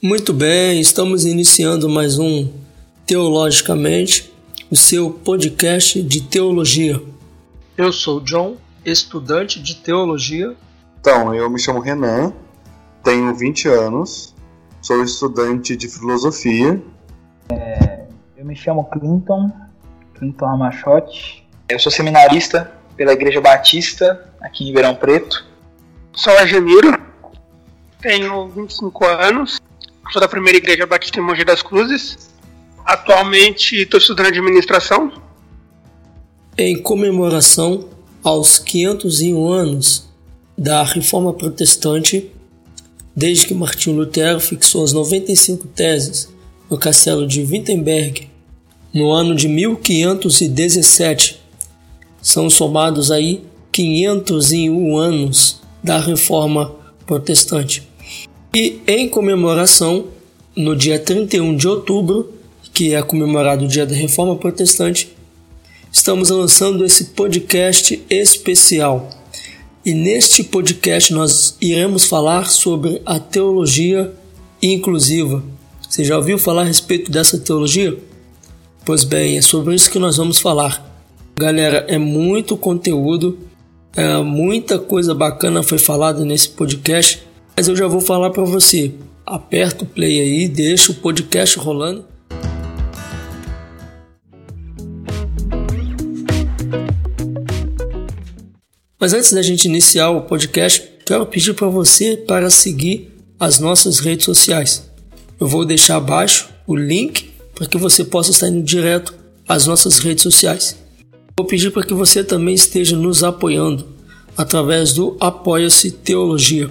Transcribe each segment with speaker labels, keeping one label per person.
Speaker 1: Muito bem, estamos iniciando mais um Teologicamente, o seu podcast de teologia. Eu sou John, estudante de teologia.
Speaker 2: Então, eu me chamo Renan, tenho 20 anos, sou estudante de filosofia.
Speaker 3: É, eu me chamo Clinton, Clinton Amachote. Eu sou seminarista pela Igreja Batista, aqui em Ribeirão Preto.
Speaker 4: Sou Ageniro, tenho 25 anos, sou da primeira Igreja Batista em Mogi das Cruzes. Atualmente estou estudando administração.
Speaker 1: Em comemoração aos 501 anos da Reforma Protestante, desde que Martinho Lutero fixou as 95 teses no castelo de Wittenberg no ano de 1517. São somados aí 501 anos da Reforma Protestante. E em comemoração, no dia 31 de outubro, que é comemorado o dia da Reforma Protestante, estamos lançando esse podcast especial. E neste podcast nós iremos falar sobre a teologia inclusiva. Você já ouviu falar a respeito dessa teologia? Pois bem, é sobre isso que nós vamos falar. Galera, é muito conteúdo, é, muita coisa bacana foi falada nesse podcast, mas eu já vou falar para você. Aperta o play aí, deixa o podcast rolando. Mas antes da gente iniciar o podcast, quero pedir para você para seguir as nossas redes sociais. Eu vou deixar abaixo o link para que você possa estar indo direto às nossas redes sociais. Vou pedir para que você também esteja nos apoiando através do Apoia-se Teologia.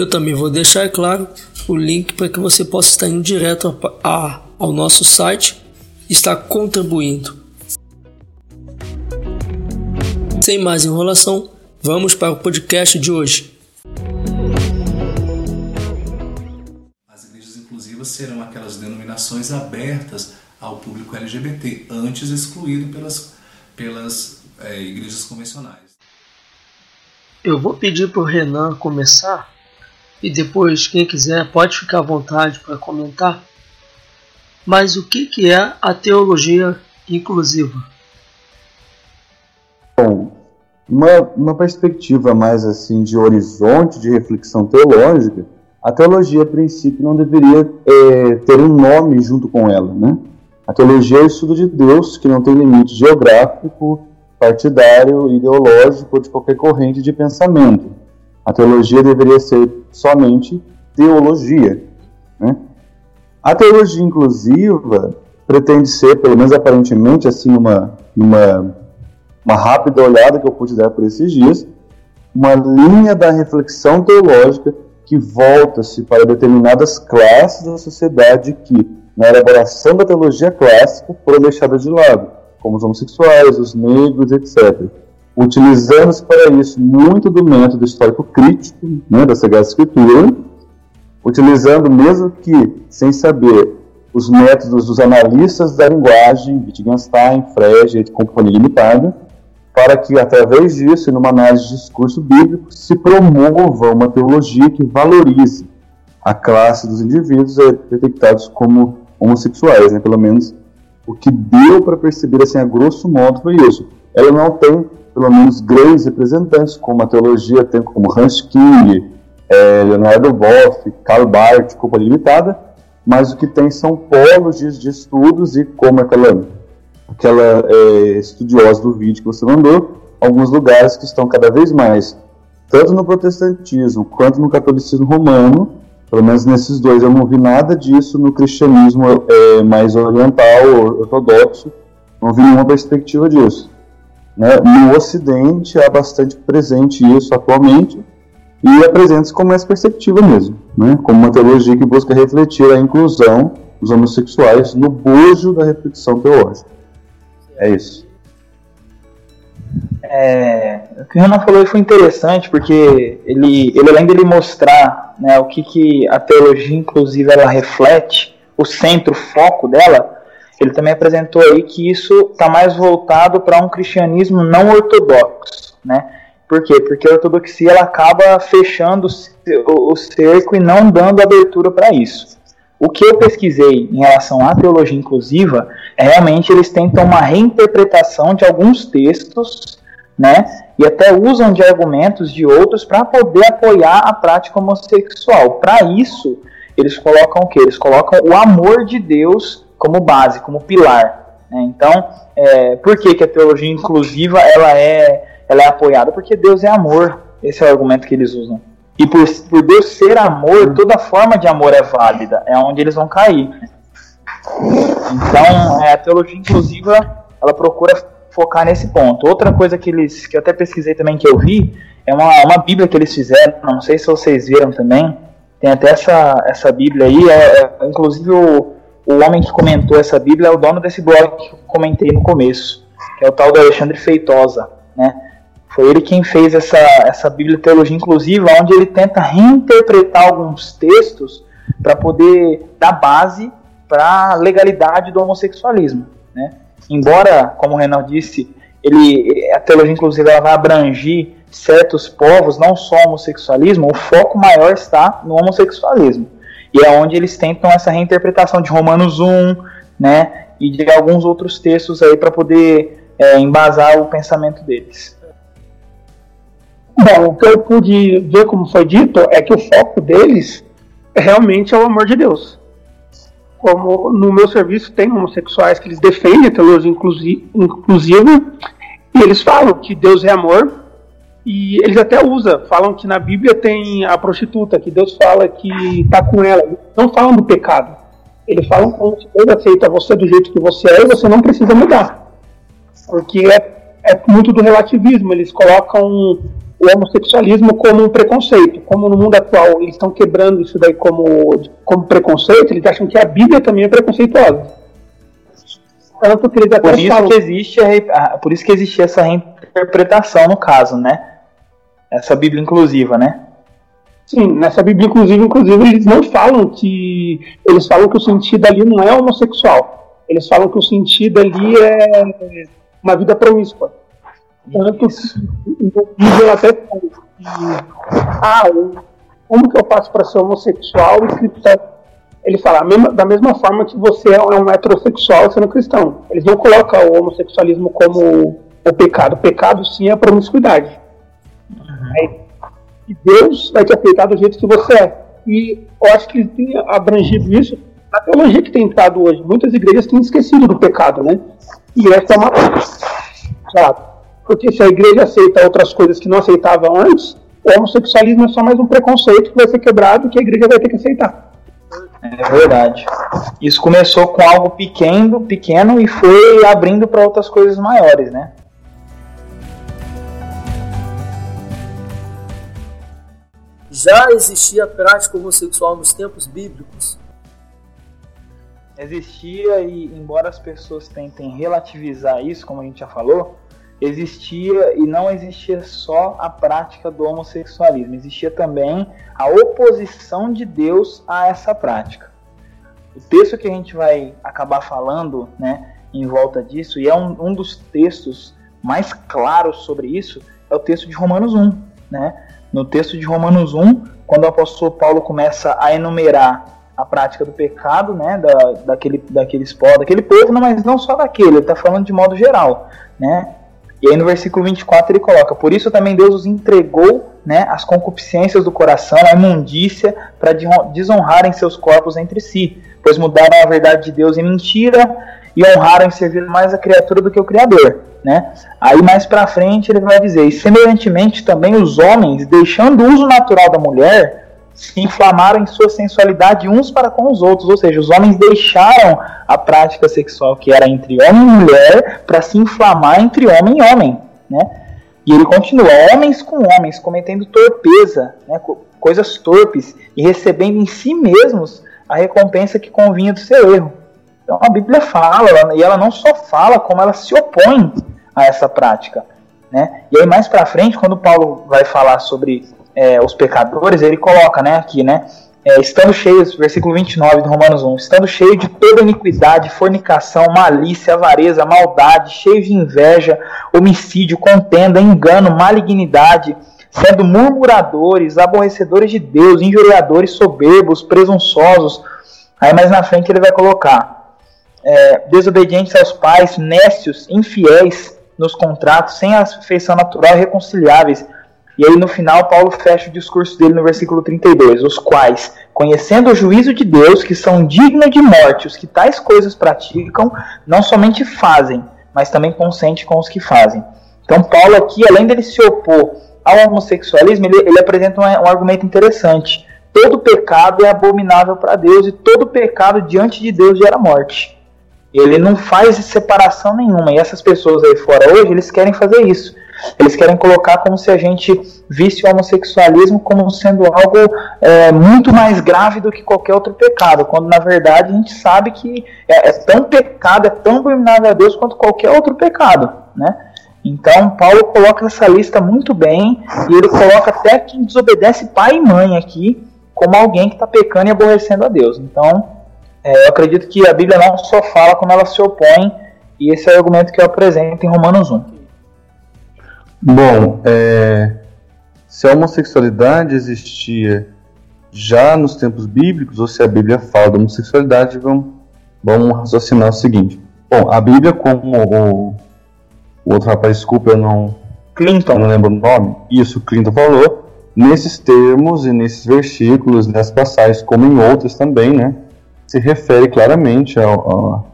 Speaker 1: Eu também vou deixar, é claro, o link para que você possa estar indo direto a, a, ao nosso site e estar contribuindo. Sem mais enrolação, vamos para o podcast de hoje.
Speaker 5: As igrejas inclusivas serão aquelas denominações abertas ao público LGBT, antes excluído pelas, pelas é, igrejas convencionais.
Speaker 1: Eu vou pedir para o Renan começar e depois, quem quiser, pode ficar à vontade para comentar. Mas o que, que é a teologia inclusiva?
Speaker 2: Bom, uma, uma perspectiva mais assim de horizonte de reflexão teológica, a teologia, a princípio, não deveria é, ter um nome junto com ela, né? A teologia é o estudo de Deus que não tem limite geográfico, partidário, ideológico ou de qualquer corrente de pensamento. A teologia deveria ser somente teologia. Né? A teologia inclusiva pretende ser, pelo menos aparentemente, assim, uma, uma uma rápida olhada que eu pude dar por esses dias, uma linha da reflexão teológica que volta-se para determinadas classes da sociedade que, na elaboração da teologia clássica, foram deixadas de lado, como os homossexuais, os negros, etc. Utilizando-se para isso muito do método histórico crítico né, da Sagrada Escritura, utilizando, mesmo que sem saber, os métodos dos analistas da linguagem, Wittgenstein, Frege e Companhia Limitada, para que, através disso, numa análise de discurso bíblico, se promova uma teologia que valorize a classe dos indivíduos detectados como homossexuais, né? pelo menos o que deu para perceber, assim, a grosso modo, foi isso. Ela não tem, pelo menos, grandes representantes, como a teologia tem como Hans King, é, Leonardo Boff, Karl Barth, Copa Limitada, mas o que tem são polos de, de estudos e como aquela aquela é, estudiosa do vídeo que você mandou, alguns lugares que estão cada vez mais, tanto no protestantismo quanto no catolicismo romano, pelo menos nesses dois eu não vi nada disso no cristianismo é, mais oriental, ortodoxo, não vi nenhuma perspectiva disso. Né? No Ocidente há bastante presente isso atualmente e apresenta-se como essa perspectiva mesmo, né? como uma teologia que busca refletir a inclusão dos homossexuais no bojo da reflexão teológica. É isso.
Speaker 3: É, o que o Renan falou foi interessante, porque ele, ele além dele mostrar né, o que, que a teologia, inclusive, ela reflete, o centro, o foco dela, ele também apresentou aí que isso está mais voltado para um cristianismo não ortodoxo, né? Por quê? Porque a ortodoxia ela acaba fechando o cerco e não dando abertura para isso. O que eu pesquisei em relação à teologia inclusiva é realmente eles tentam uma reinterpretação de alguns textos, né? E até usam de argumentos de outros para poder apoiar a prática homossexual. Para isso, eles colocam o que? Eles colocam o amor de Deus como base, como pilar. Né? Então, é, por que, que a teologia inclusiva ela é, ela é apoiada? Porque Deus é amor. Esse é o argumento que eles usam. E por, por Deus ser amor, toda forma de amor é válida. É onde eles vão cair. Então, é, a teologia inclusiva, ela procura focar nesse ponto. Outra coisa que eles, que eu até pesquisei também, que eu vi, é uma, uma Bíblia que eles fizeram, não sei se vocês viram também, tem até essa, essa Bíblia aí, é, é, inclusive o, o homem que comentou essa Bíblia é o dono desse blog que eu comentei no começo, que é o tal do Alexandre Feitosa, né? Foi ele quem fez essa, essa Bíblia Teologia Inclusiva, onde ele tenta reinterpretar alguns textos para poder dar base para a legalidade do homossexualismo. Né? Embora, como o Renan disse, ele, a teologia inclusiva ela vai abranger certos povos, não só o homossexualismo, o foco maior está no homossexualismo. E é onde eles tentam essa reinterpretação de Romanos 1, né, e de alguns outros textos aí para poder é, embasar o pensamento deles.
Speaker 4: Bom, o que eu pude ver como foi dito é que o foco deles realmente é o amor de Deus. Como no meu serviço tem homossexuais que eles defendem a teologia inclusiva e eles falam que Deus é amor e eles até usam, falam que na Bíblia tem a prostituta, que Deus fala que está com ela. Não falam do pecado. Eles falam como se Deus aceita você do jeito que você é e você não precisa mudar. Porque é, é muito do relativismo. Eles colocam o homossexualismo como um preconceito. Como no mundo atual eles estão quebrando isso daí como, como preconceito, eles acham que a Bíblia também é preconceituosa.
Speaker 3: Tanto que eles até por isso falam... que existe a, por isso que existe essa reinterpretação no caso, né? Essa Bíblia inclusiva, né?
Speaker 4: Sim, nessa Bíblia inclusiva, inclusive, eles não falam que. Eles falam que o sentido ali não é homossexual. Eles falam que o sentido ali é uma vida promíscua. Tanto que vídeo até que, ah, como que eu faço para ser homossexual e cristão? Ele fala, da mesma forma que você é um heterossexual sendo cristão. Eles não colocam o homossexualismo como o pecado. O pecado sim é a promiscuidade. E Deus vai te aceitar do jeito que você é. E eu acho que ele tem abrangido isso na teologia que tem entrado hoje. Muitas igrejas têm esquecido do pecado, né? E essa é uma. Claro, porque se a igreja aceita outras coisas que não aceitava antes, o homossexualismo é só mais um preconceito que vai ser quebrado e que a igreja vai ter que aceitar.
Speaker 3: É verdade. Isso começou com algo pequeno, pequeno e foi abrindo para outras coisas maiores, né?
Speaker 1: Já existia prática homossexual nos tempos bíblicos?
Speaker 3: Existia e embora as pessoas tentem relativizar isso, como a gente já falou, existia e não existia só a prática do homossexualismo, existia também a oposição de Deus a essa prática. O texto que a gente vai acabar falando né, em volta disso, e é um, um dos textos mais claros sobre isso, é o texto de Romanos 1. Né? No texto de Romanos 1, quando o apóstolo Paulo começa a enumerar a prática do pecado, né, da, daquele, daqueles daquele povo, não, mas não só daquele, ele está falando de modo geral, né, e aí no versículo 24 ele coloca: Por isso também Deus os entregou né, as concupiscências do coração, a imundícia, para desonrarem seus corpos entre si, pois mudaram a verdade de Deus em mentira e honraram em servir mais a criatura do que o Criador. Né? Aí mais para frente ele vai dizer: E semelhantemente também os homens, deixando o uso natural da mulher, se inflamaram em sua sensualidade uns para com os outros, ou seja, os homens deixaram a prática sexual que era entre homem e mulher para se inflamar entre homem e homem, né? E ele continua: homens com homens cometendo torpeza, né, coisas torpes e recebendo em si mesmos a recompensa que convinha do seu erro. Então a Bíblia fala, e ela não só fala, como ela se opõe a essa prática. Né? E aí mais para frente, quando Paulo vai falar sobre é, os pecadores, ele coloca né, aqui, né? É, estando cheios, versículo 29 de Romanos 1, estando cheio de toda iniquidade, fornicação, malícia, avareza, maldade, cheio de inveja, homicídio, contenda, engano, malignidade, sendo murmuradores, aborrecedores de Deus, injuriadores, soberbos, presunçosos, Aí mais na frente ele vai colocar é, desobedientes aos pais, nécios, infiéis nos contratos, sem afeição natural reconciliáveis. E aí no final Paulo fecha o discurso dele no versículo 32, os quais, conhecendo o juízo de Deus, que são dignos de morte, os que tais coisas praticam, não somente fazem, mas também consentem com os que fazem. Então Paulo aqui, além dele se opor ao homossexualismo, ele, ele apresenta um, um argumento interessante todo pecado é abominável para Deus e todo pecado diante de Deus gera morte. Ele não faz separação nenhuma. E essas pessoas aí fora hoje, eles querem fazer isso. Eles querem colocar como se a gente visse o homossexualismo como sendo algo é, muito mais grave do que qualquer outro pecado, quando na verdade a gente sabe que é, é tão pecado, é tão abominável a Deus quanto qualquer outro pecado, né? Então Paulo coloca essa lista muito bem e ele coloca até quem desobedece pai e mãe aqui como alguém que está pecando e aborrecendo a Deus. Então, é, eu acredito que a Bíblia não só fala como ela se opõe, e esse é o argumento que eu apresento em Romanos 1.
Speaker 2: Bom, é, se a homossexualidade existia já nos tempos bíblicos, ou se a Bíblia fala da homossexualidade, vamos, vamos raciocinar o seguinte. Bom, a Bíblia, como o, o outro rapaz, desculpa, eu não,
Speaker 3: Clinton.
Speaker 2: eu não lembro o nome, isso Clinton falou, nesses termos e nesses versículos, nessas passagens, como em outras também, né, se refere claramente ao,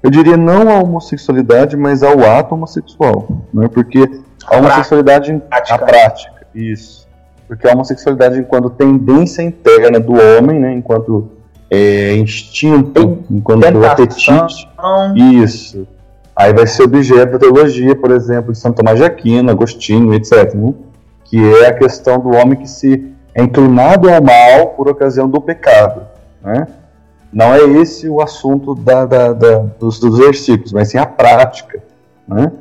Speaker 2: eu diria não à homossexualidade, mas ao ato homossexual, né, porque a homossexualidade, prática. a prática, isso, porque a homossexualidade enquanto tendência interna do homem, né, enquanto é, instinto, enquanto Tentação. apetite, isso, aí vai ser objeto da teologia, por exemplo, de Santo Tomás de Aquino, Agostinho, etc., né? que é a questão do homem que se é inclinado ao mal por ocasião do pecado. Né? Não é esse o assunto da, da, da, dos, dos, versículos, mas sim a prática. Né?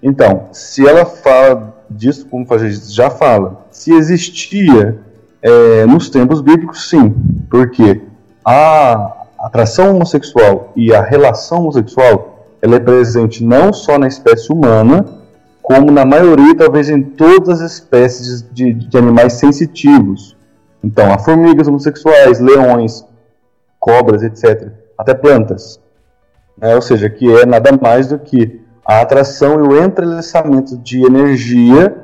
Speaker 2: Então, se ela fala disso, como a gente já fala, se existia é, nos tempos bíblicos, sim, porque a atração homossexual e a relação homossexual ela é presente não só na espécie humana, como na maioria, talvez em todas as espécies de, de animais sensitivos. Então, há formigas homossexuais, leões, cobras, etc. Até plantas. É, ou seja, que é nada mais do que a atração e o entrelaçamento de energia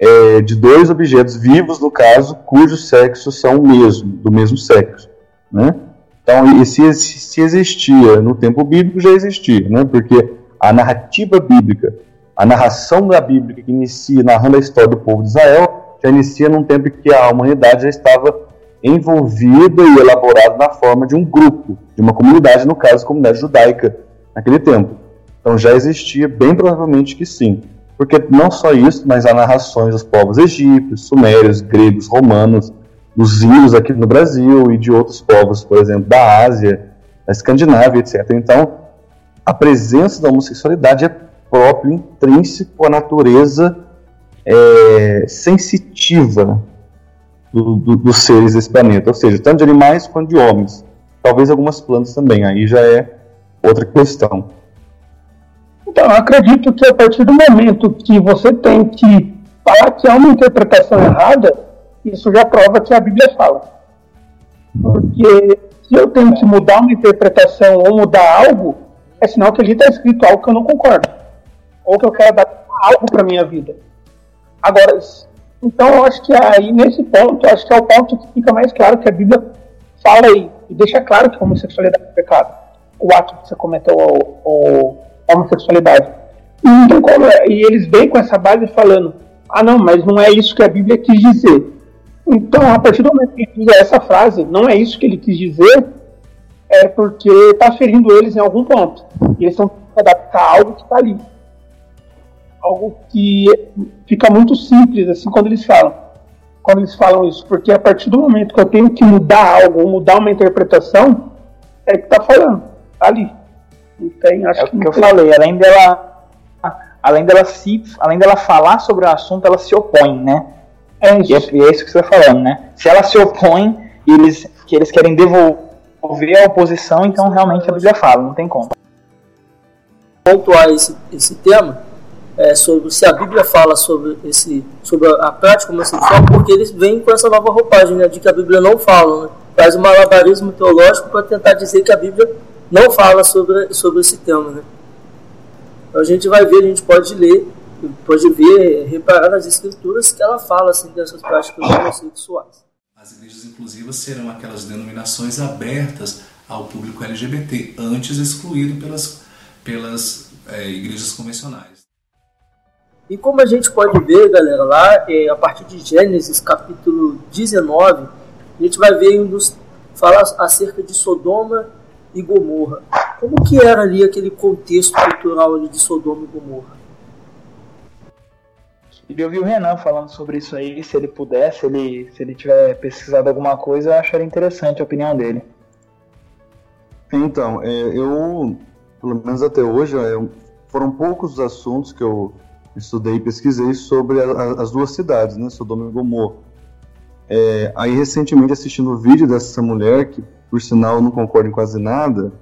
Speaker 2: é, de dois objetos vivos, no caso, cujos sexos são o mesmo, do mesmo sexo. Né? Então, se, se existia no tempo bíblico, já existia, né? porque a narrativa bíblica a narração da Bíblia que inicia narrando a história do povo de Israel já inicia num tempo que a humanidade já estava envolvida e elaborada na forma de um grupo, de uma comunidade, no caso, comunidade judaica, naquele tempo. Então já existia, bem provavelmente que sim. Porque não só isso, mas há narrações dos povos egípcios, sumérios, gregos, romanos, dos índios aqui no Brasil e de outros povos, por exemplo, da Ásia, da Escandinávia, etc. Então, a presença da homossexualidade é próprio, intrínseco à natureza é, sensitiva do, do, dos seres desse planeta, ou seja, tanto de animais quanto de homens. Talvez algumas plantas também, aí já é outra questão.
Speaker 4: Então, acredito que a partir do momento que você tem que falar que há uma interpretação errada, isso já prova que a Bíblia fala. Porque se eu tenho que mudar uma interpretação ou mudar algo, é sinal que ali está escrito algo que eu não concordo ou que eu quero dar algo para minha vida. Agora, então eu acho que aí nesse ponto, acho que é o ponto que fica mais claro que a Bíblia fala aí e deixa claro que a homossexualidade é pecado. O ato que você cometeu a homossexualidade. E, então, como, é, e eles vêm com essa base falando: ah, não, mas não é isso que a Bíblia quis dizer. Então, a partir do momento que ele usa essa frase, não é isso que ele quis dizer, é porque está ferindo eles em algum ponto. E eles estão adaptar algo que está ali algo que fica muito simples assim quando eles falam. Quando eles falam isso, porque a partir do momento que eu tenho que mudar algo, mudar uma interpretação, é que tá falando, tá ali.
Speaker 3: Não tem, acho é o que, que eu falei, além dela além dela se, além dela falar sobre o assunto, ela se opõe, né? É isso. E é, é isso que você está falando, né? Se ela se opõe e eles que eles querem devolver a oposição, então realmente a Bíblia fala, não tem como.
Speaker 1: Pontuar esse, esse tema, é, sobre se a Bíblia fala sobre esse sobre a, prática homossexual, porque eles vêm com essa nova roupagem né, de que a Bíblia não fala, né? faz um malabarismo teológico para tentar dizer que a Bíblia não fala sobre, sobre esse tema. Né? Então a gente vai ver, a gente pode ler, pode ver, reparar nas escrituras que ela fala assim, dessas práticas homossexuais.
Speaker 5: As igrejas inclusivas serão aquelas denominações abertas ao público LGBT, antes excluído pelas, pelas é, igrejas convencionais.
Speaker 1: E como a gente pode ver, galera, lá é, a partir de Gênesis capítulo 19, a gente vai ver nos falar acerca de Sodoma e Gomorra. Como que era ali aquele contexto cultural ali de Sodoma e Gomorra?
Speaker 3: E eu vi o Renan falando sobre isso aí, se ele puder, se ele, se ele tiver pesquisado alguma coisa, eu acharia interessante a opinião dele.
Speaker 2: Então, é, eu, pelo menos até hoje, é, foram poucos os assuntos que eu estudei e pesquisei sobre a, a, as duas cidades, né, Sodoma e Gomorra. É, aí, recentemente, assistindo o vídeo dessa mulher, que por sinal não concordo em quase nada,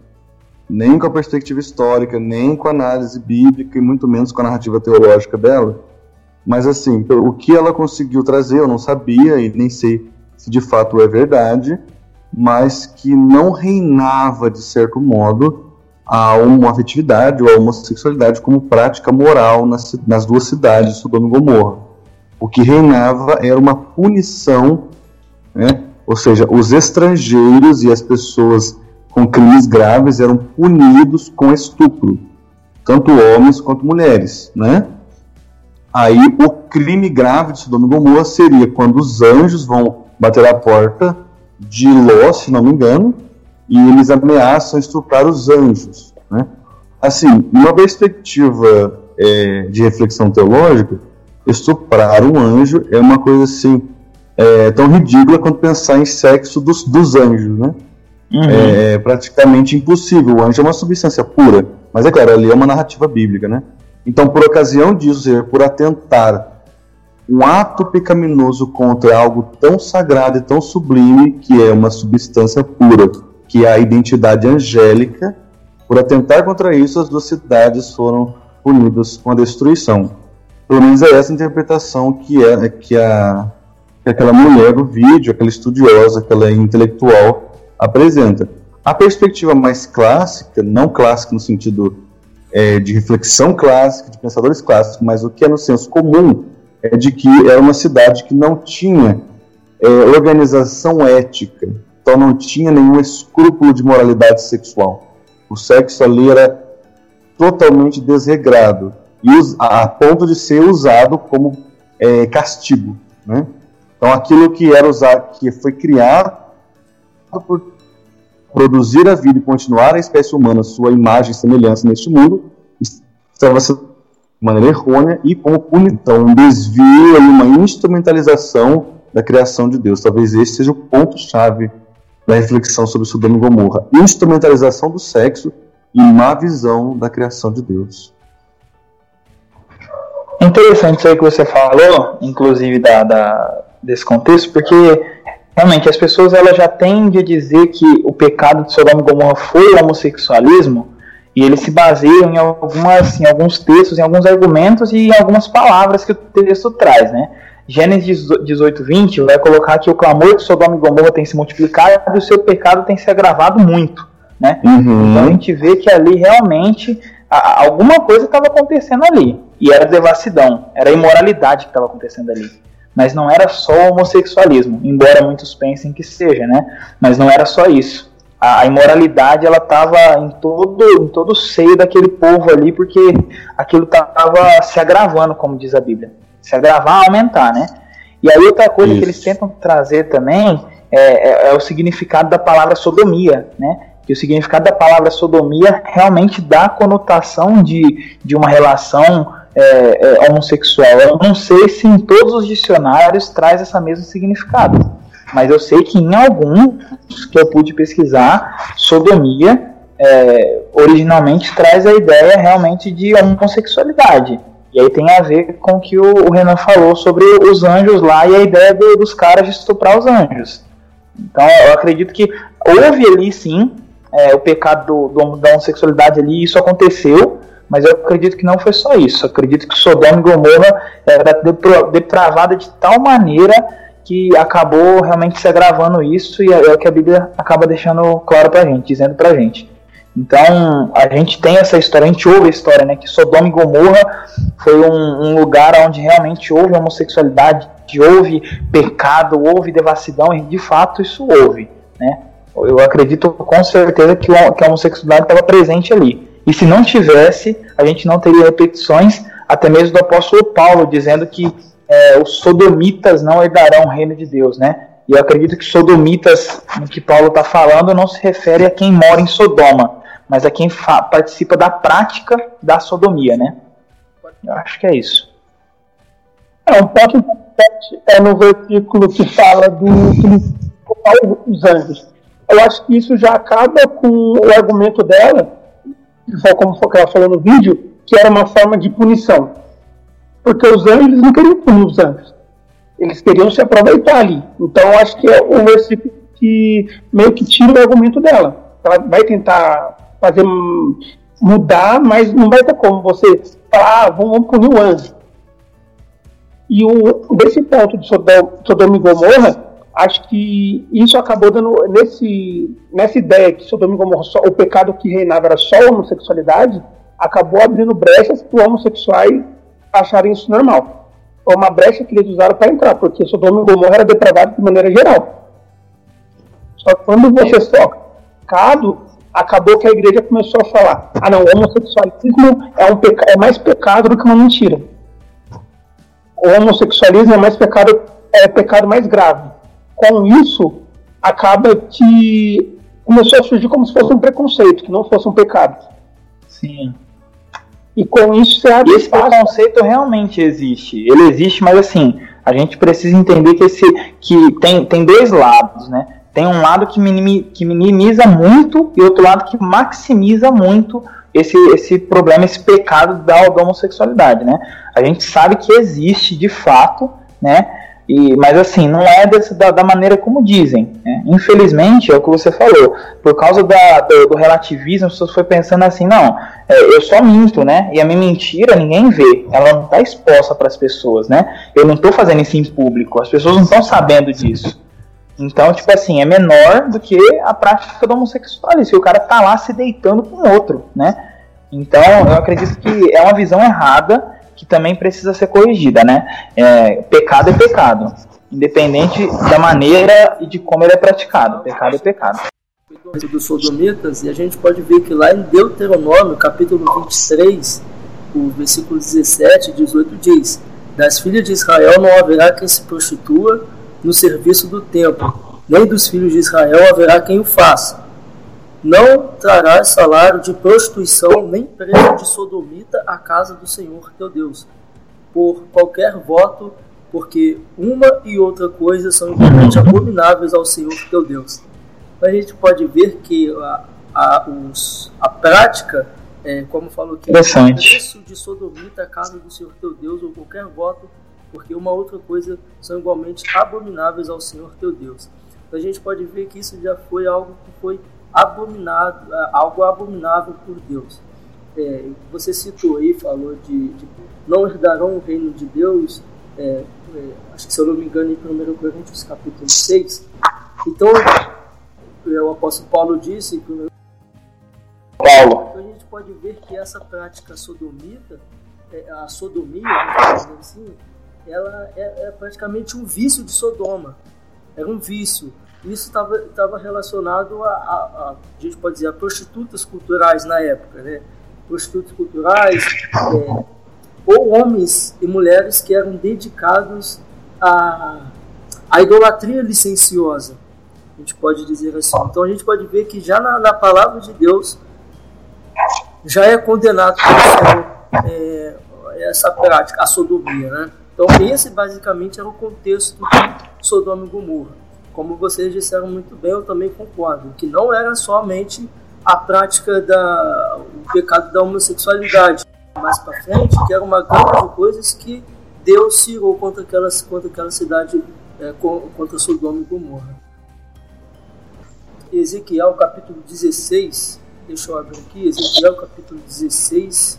Speaker 2: nem com a perspectiva histórica, nem com a análise bíblica e muito menos com a narrativa teológica dela. Mas assim, o que ela conseguiu trazer, eu não sabia e nem sei se de fato é verdade, mas que não reinava de certo modo a homoafetividade ou a homossexualidade como prática moral nas, nas duas cidades, Sodoma e Gomorra. O que reinava era uma punição, né? ou seja, os estrangeiros e as pessoas com crimes graves eram punidos com estupro, tanto homens quanto mulheres, né? Aí o crime grave de Sodoma e Gomorra seria quando os anjos vão bater a porta de Ló, se não me engano, e eles ameaçam estuprar os anjos, né? Assim, numa perspectiva é, de reflexão teológica, estuprar um anjo é uma coisa assim é, tão ridícula quanto pensar em sexo dos, dos anjos, né? Uhum. É, é praticamente impossível. O anjo é uma substância pura, mas é claro, ali é uma narrativa bíblica, né? Então, por ocasião disso, por atentar um ato pecaminoso contra algo tão sagrado e tão sublime que é uma substância pura, que a identidade angélica, por atentar contra isso, as duas cidades foram punidas com a destruição. Pelo menos é essa interpretação que é que a que aquela mulher do vídeo, aquela estudiosa, aquela intelectual apresenta. A perspectiva mais clássica, não clássica no sentido é, de reflexão clássica, de pensadores clássicos, mas o que é no senso comum é de que era uma cidade que não tinha é, organização ética, então não tinha nenhum escrúpulo de moralidade sexual. O sexo ali era totalmente desregrado e a, ponto de ser usado como é, castigo, né? Então, aquilo que era usado, que foi criado por produzir a vida e continuar a espécie humana sua imagem e semelhança neste mundo, estava sendo de maneira errônea e como punição, então, um desvio, uma instrumentalização da criação de Deus. Talvez esse seja o ponto-chave da reflexão sobre Sodoma e Gomorra. Instrumentalização do sexo e má visão da criação de Deus.
Speaker 3: Interessante isso aí que você falou, inclusive da, da desse contexto, porque realmente as pessoas elas já tendem a dizer que o pecado de Sodoma e Gomorra foi o homossexualismo e eles se baseiam em, algumas, em alguns textos, em alguns argumentos e em algumas palavras que o texto traz, né? Gênesis 18, 20 vai colocar que o clamor de Sodoma e Gomorra tem se multiplicado e o seu pecado tem se agravado muito, né? Uhum. Então a gente vê que ali realmente a, alguma coisa estava acontecendo ali e era devassidão, era imoralidade que estava acontecendo ali mas não era só o homossexualismo, embora muitos pensem que seja, né? Mas não era só isso. A, a imoralidade ela estava em todo, em todo o seio daquele povo ali, porque aquilo estava se agravando, como diz a Bíblia, se agravar, aumentar, né? E aí outra coisa isso. que eles tentam trazer também é, é, é o significado da palavra sodomia, né? que o significado da palavra sodomia realmente dá conotação de, de uma relação é, é, homossexual. Eu não sei se em todos os dicionários traz esse mesmo significado, mas eu sei que em alguns que eu pude pesquisar, sodomia é, originalmente traz a ideia realmente de homossexualidade. E aí tem a ver com o que o, Renan falou sobre os anjos lá e a ideia do, dos caras de estuprar os anjos. Então eu acredito que houve ali sim é, o pecado do, do, da homossexualidade ali, isso aconteceu, mas eu acredito que não foi só isso. Eu acredito que Sodoma e Gomorra era depravada de tal maneira que acabou realmente se agravando isso e é o que a Bíblia acaba deixando claro pra gente, dizendo pra gente. Então, a gente tem essa história, a gente ouve a história, né, que Sodoma e Gomorra foi um, um lugar onde realmente houve homossexualidade, houve pecado, houve devassidão, e de fato isso houve, né. Eu acredito com certeza que, que a homossexualidade estava presente ali. E se não tivesse, a gente não teria repetições, até mesmo do apóstolo Paulo, dizendo que é, os sodomitas não herdarão o reino de Deus, né? E eu acredito que sodomitas, no que Paulo está falando, não se refere a quem mora em Sodoma, mas a quem participa da prática da sodomia, né? Eu acho que é isso.
Speaker 4: É, um ponto importante é no versículo que fala do, dos anjos. Eu acho que isso já acaba com o argumento dela, como ela falou no vídeo, que era uma forma de punição. Porque os anjos não queriam punir os anjos. Eles queriam se aproveitar ali. Então eu acho que é um versículo que meio que tira o argumento dela. Ela vai tentar fazer mudar, mas não vai ter como você falar, ah, vamos punir o anjo. E o, desse ponto de Sodoma e Gomorra, acho que isso acabou dando nesse nessa ideia que Sodoma e Gomorra só, o pecado que reinava era só a homossexualidade, acabou abrindo brechas para homossexuais acharem isso normal. Foi uma brecha que eles usaram para entrar, porque Sodoma e Gomorra era depravado de maneira geral. Só que quando você só pecado, acabou que a igreja começou a falar: ah, não, o homossexualismo é, um peca é mais pecado do que uma mentira. O homossexualismo é mais pecado, é pecado mais grave. Com isso, acaba que começou a surgir como se fosse um preconceito, que não fosse um pecado.
Speaker 3: Sim.
Speaker 4: E com isso você abre
Speaker 3: Esse espaço... preconceito realmente existe. Ele existe, mas assim, a gente precisa entender que, esse, que tem, tem dois lados, né? Tem um lado que, minimi, que minimiza muito e outro lado que maximiza muito esse, esse problema, esse pecado da, da homossexualidade, né? A gente sabe que existe de fato, né? E, mas assim, não é dessa, da, da maneira como dizem. Né? Infelizmente, é o que você falou. Por causa da, do, do, relativismo, as pessoas foram pensando assim, não, é, eu só minto, né? E a minha mentira ninguém vê. Ela não está exposta para as pessoas, né? Eu não estou fazendo isso em público. As pessoas não estão sabendo disso. Então, tipo assim, é menor do que a prática do homossexualismo. Se o cara tá lá se deitando com outro, né? Então, eu acredito que é uma visão errada que também precisa ser corrigida, né? É, pecado é pecado, independente da maneira e de como ele é praticado. Pecado é pecado.
Speaker 1: Dos sodomitas, e a gente pode ver que lá em Deuteronômio, capítulo 23, o versículo 17 e 18 diz: Das filhas de Israel não haverá quem se prostitua no serviço do templo, nem dos filhos de Israel haverá quem o faça. Não trarás salário de prostituição, nem preço de sodomita à casa do Senhor teu Deus, por qualquer voto, porque uma e outra coisa são igualmente abomináveis ao Senhor teu Deus. A gente pode ver que a, a, os, a prática, é, como falou aqui, preço de sodomita à casa do Senhor teu Deus, ou qualquer voto porque uma outra coisa são igualmente abomináveis ao Senhor teu Deus. Então a gente pode ver que isso já foi algo que foi abominado, é, algo abominável por Deus. É, você citou aí, falou de, de, não herdarão o reino de Deus, é, é, acho que se eu não me engano em 1 Coríntios capítulo 6. Então, é, o apóstolo Paulo disse em 1 Paulo. Então a gente pode ver que essa prática sodomita, é, a sodomia, assim, ela é, é praticamente um vício de Sodoma. Era um vício. Isso estava relacionado a, a, a, a, gente pode dizer, a prostitutas culturais na época, né? Prostitutas culturais, é, ou homens e mulheres que eram dedicados à, à idolatria licenciosa. A gente pode dizer assim. Então a gente pode ver que já na, na palavra de Deus já é condenado pelo Senhor é, essa prática, a sodomia, né? Então, esse basicamente era o contexto de Sodoma e Gomorra. Como vocês disseram muito bem, eu também concordo, que não era somente a prática da o pecado da homossexualidade, mais para frente, que era uma gama de coisas que Deus tirou contra aquela, contra aquela cidade, é, contra Sodoma e Gomorra. Ezequiel capítulo 16, deixa eu abrir aqui, Ezequiel capítulo 16,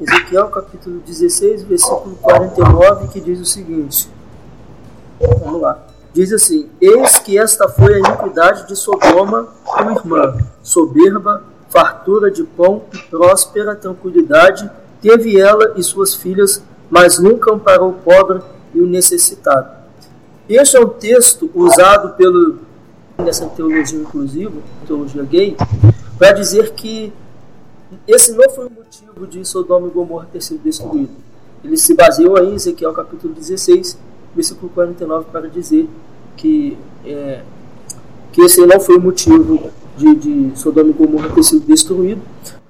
Speaker 1: Ezequiel capítulo 16, versículo 49, que diz o seguinte. Vamos lá. Diz assim: Eis que esta foi a iniquidade de Sodoma, tua irmã, soberba, fartura de pão e próspera tranquilidade, teve ela e suas filhas, mas nunca amparou o pobre e o necessitado. Este é um texto usado pelo nessa teologia inclusiva, teologia gay, para dizer que esse não foi o motivo de Sodoma e Gomorra ter sido destruído. Ele se baseou aí em Ezequiel capítulo 16, versículo 49, para dizer que, é, que esse não foi o motivo de, de Sodoma e Gomorra ter sido destruído.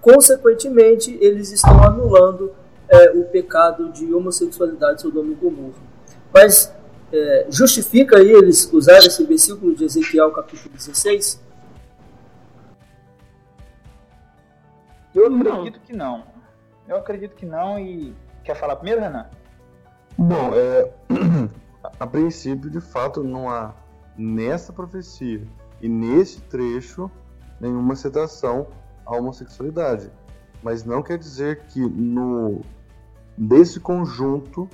Speaker 1: Consequentemente, eles estão anulando é, o pecado de homossexualidade de Sodoma e Gomorra. Mas é, justifica eles usar esse versículo de Ezequiel capítulo 16?
Speaker 3: Eu acredito que não. Eu acredito que não e. Quer falar primeiro, Renan?
Speaker 2: Bom, é, a princípio, de fato, não há nessa profecia e nesse trecho nenhuma citação à homossexualidade. Mas não quer dizer que no desse conjunto,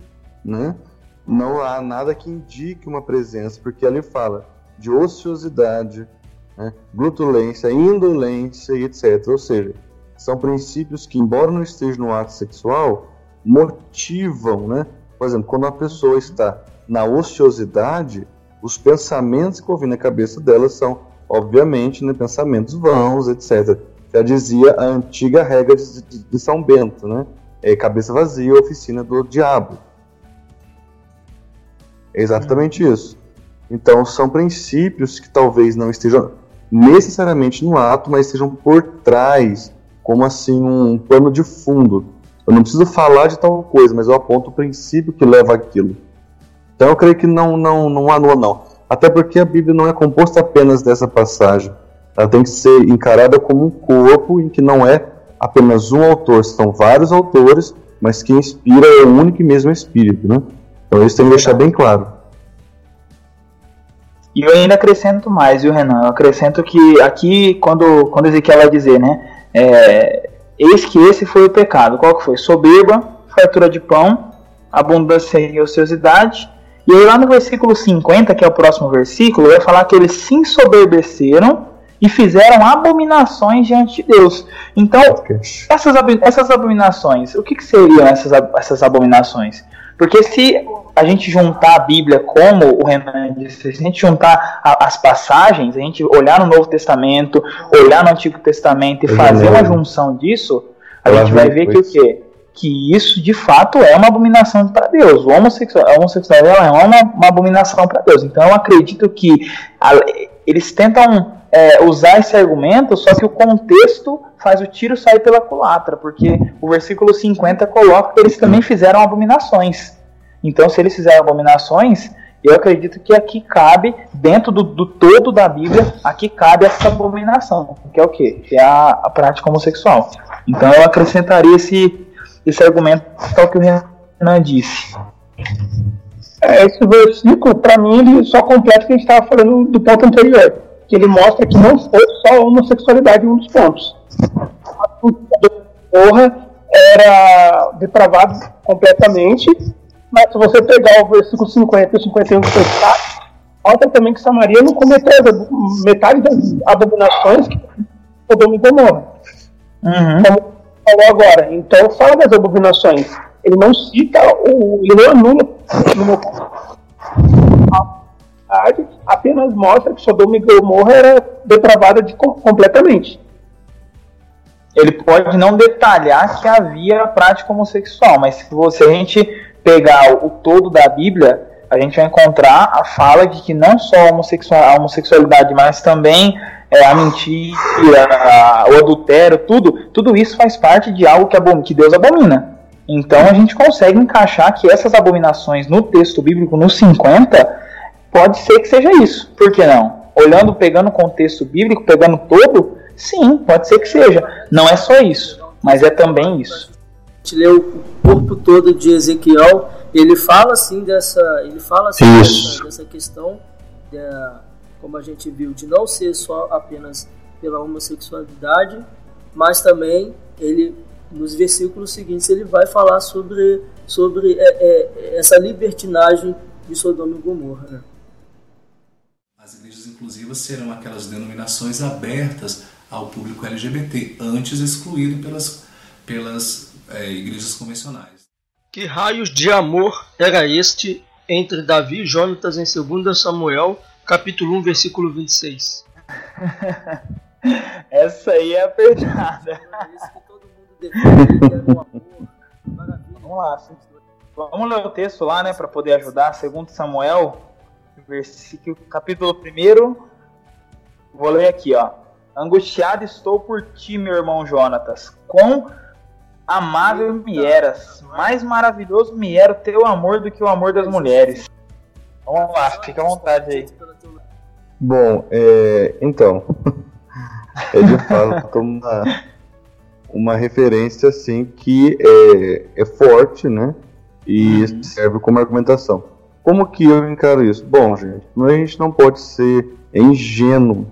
Speaker 2: né, não há nada que indique uma presença, porque ali fala de ociosidade, né, glutulência, indolência e etc. Ou seja, são princípios que, embora não estejam no ato sexual, motivam, né? Por exemplo, quando uma pessoa está na ociosidade, os pensamentos que ouvem na cabeça dela são, obviamente, né, pensamentos vãos, etc. Já dizia a antiga regra de, de São Bento, né? É, cabeça vazia, oficina do diabo. É exatamente isso. Então, são princípios que talvez não estejam necessariamente no ato, mas estejam por trás, como assim um plano de fundo. Eu não preciso falar de tal coisa, mas eu aponto o princípio que leva aquilo. Então eu creio que não, não, não anula, não. Até porque a Bíblia não é composta apenas dessa passagem. Ela tem que ser encarada como um corpo em que não é apenas um autor, são vários autores, mas que inspira é o único e mesmo Espírito, né? Então isso tem que deixar bem claro.
Speaker 3: E eu ainda acrescento mais, viu, Renan? Eu acrescento que aqui, quando, quando Ezequiel vai dizer, né? É, eis que esse foi o pecado. Qual que foi? Soberba, fartura de pão, abundância e ociosidade. E aí lá no versículo 50, que é o próximo versículo, vai falar que eles se ensoberbeceram e fizeram abominações diante de Deus. Então, essas, essas abominações, o que, que seriam essas, essas abominações? Porque se a gente juntar a Bíblia como o Renan disse, se a gente juntar a, as passagens, a gente olhar no Novo Testamento, olhar no Antigo Testamento e fazer uma junção disso, a gente vai ver que o quê? Que isso de fato é uma abominação para Deus. O homossexual, a homossexualidade é uma, uma abominação para Deus. Então eu acredito que a, eles tentam é, usar esse argumento, só que o contexto faz o tiro sair pela culatra, porque o versículo 50 coloca que eles também fizeram abominações. Então, se eles fizeram abominações, eu acredito que aqui cabe, dentro do, do todo da Bíblia, aqui cabe essa abominação, que é o quê? Que é a, a prática homossexual. Então, eu acrescentaria esse, esse argumento ao que o Renan disse.
Speaker 4: É, esse versículo, para mim, ele só completa o que a gente estava falando do ponto anterior, que ele mostra que não foi só a homossexualidade um dos pontos. A porra era depravado completamente mas se você pegar o versículo 50 e 51 do texto, mostra também que Samaria não cometeu metade das abominações que Sodoma e Gomorra. Uhum. Como falou agora. Então, fala das abominações. Ele não cita, o, ele anula apenas mostra que Sodoma e Gomorra era depravada de, completamente.
Speaker 3: Ele pode não detalhar que havia prática homossexual, mas se você a gente pegar o todo da Bíblia, a gente vai encontrar a fala de que não só a homossexualidade, mas também é, a mentira, a, o adultério, tudo, tudo isso faz parte de algo que, abom, que Deus abomina. Então a gente consegue encaixar que essas abominações no texto bíblico, no 50, pode ser que seja isso. Por que não? Olhando, pegando o contexto bíblico, pegando todo, sim, pode ser que seja. Não é só isso, mas é também isso
Speaker 1: gente lê o corpo todo de Ezequiel, ele fala assim dessa, ele fala assim dessa, dessa, questão, de, como a gente viu, de não ser só apenas pela homossexualidade, mas também ele nos versículos seguintes ele vai falar sobre, sobre é, é, essa libertinagem de Sodoma e Gomorra. Né?
Speaker 5: As igrejas inclusivas serão aquelas denominações abertas ao público LGBT, antes excluído pelas, pelas é, igrejas convencionais.
Speaker 1: Que raios de amor era este entre Davi e Jonatas em 2 Samuel, capítulo 1, versículo 26?
Speaker 3: Essa aí é a pernada. Vamos lá. Vamos ler o texto lá, né, para poder ajudar. Segundo Samuel, versículo, capítulo 1. Vou ler aqui, ó. Angustiado estou por ti, meu irmão Jonatas. Quão amável me eras. Mais maravilhoso me era o teu amor do que o amor das mulheres. Vamos lá, fica à vontade aí.
Speaker 2: Bom, é, então, é de fato uma, uma referência assim que é, é forte, né? E uhum. serve como argumentação. Como que eu encaro isso? Bom, gente, a gente não pode ser ingênuo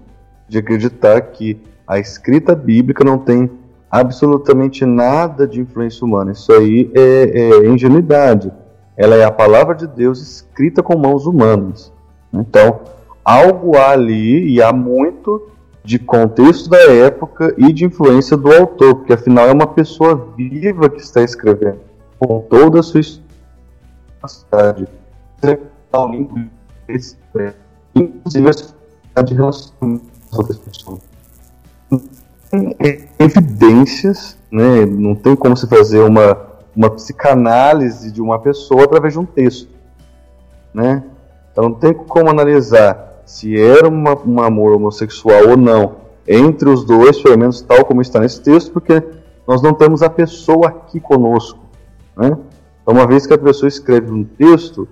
Speaker 2: de acreditar que a escrita bíblica não tem absolutamente nada de influência humana. Isso aí é, é ingenuidade. Ela é a palavra de Deus escrita com mãos humanas. Então, algo há ali e há muito de contexto da época e de influência do autor, porque afinal é uma pessoa viva que está escrevendo, com toda a sua história, inclusive a de relação com outras pessoas. Evidências, né? não tem como se fazer uma, uma psicanálise de uma pessoa através de um texto. Né? Então não tem como analisar se era uma, um amor homossexual ou não entre os dois, pelo menos tal como está nesse texto, porque nós não temos a pessoa aqui conosco. Né? Então, uma vez que a pessoa escreve um texto,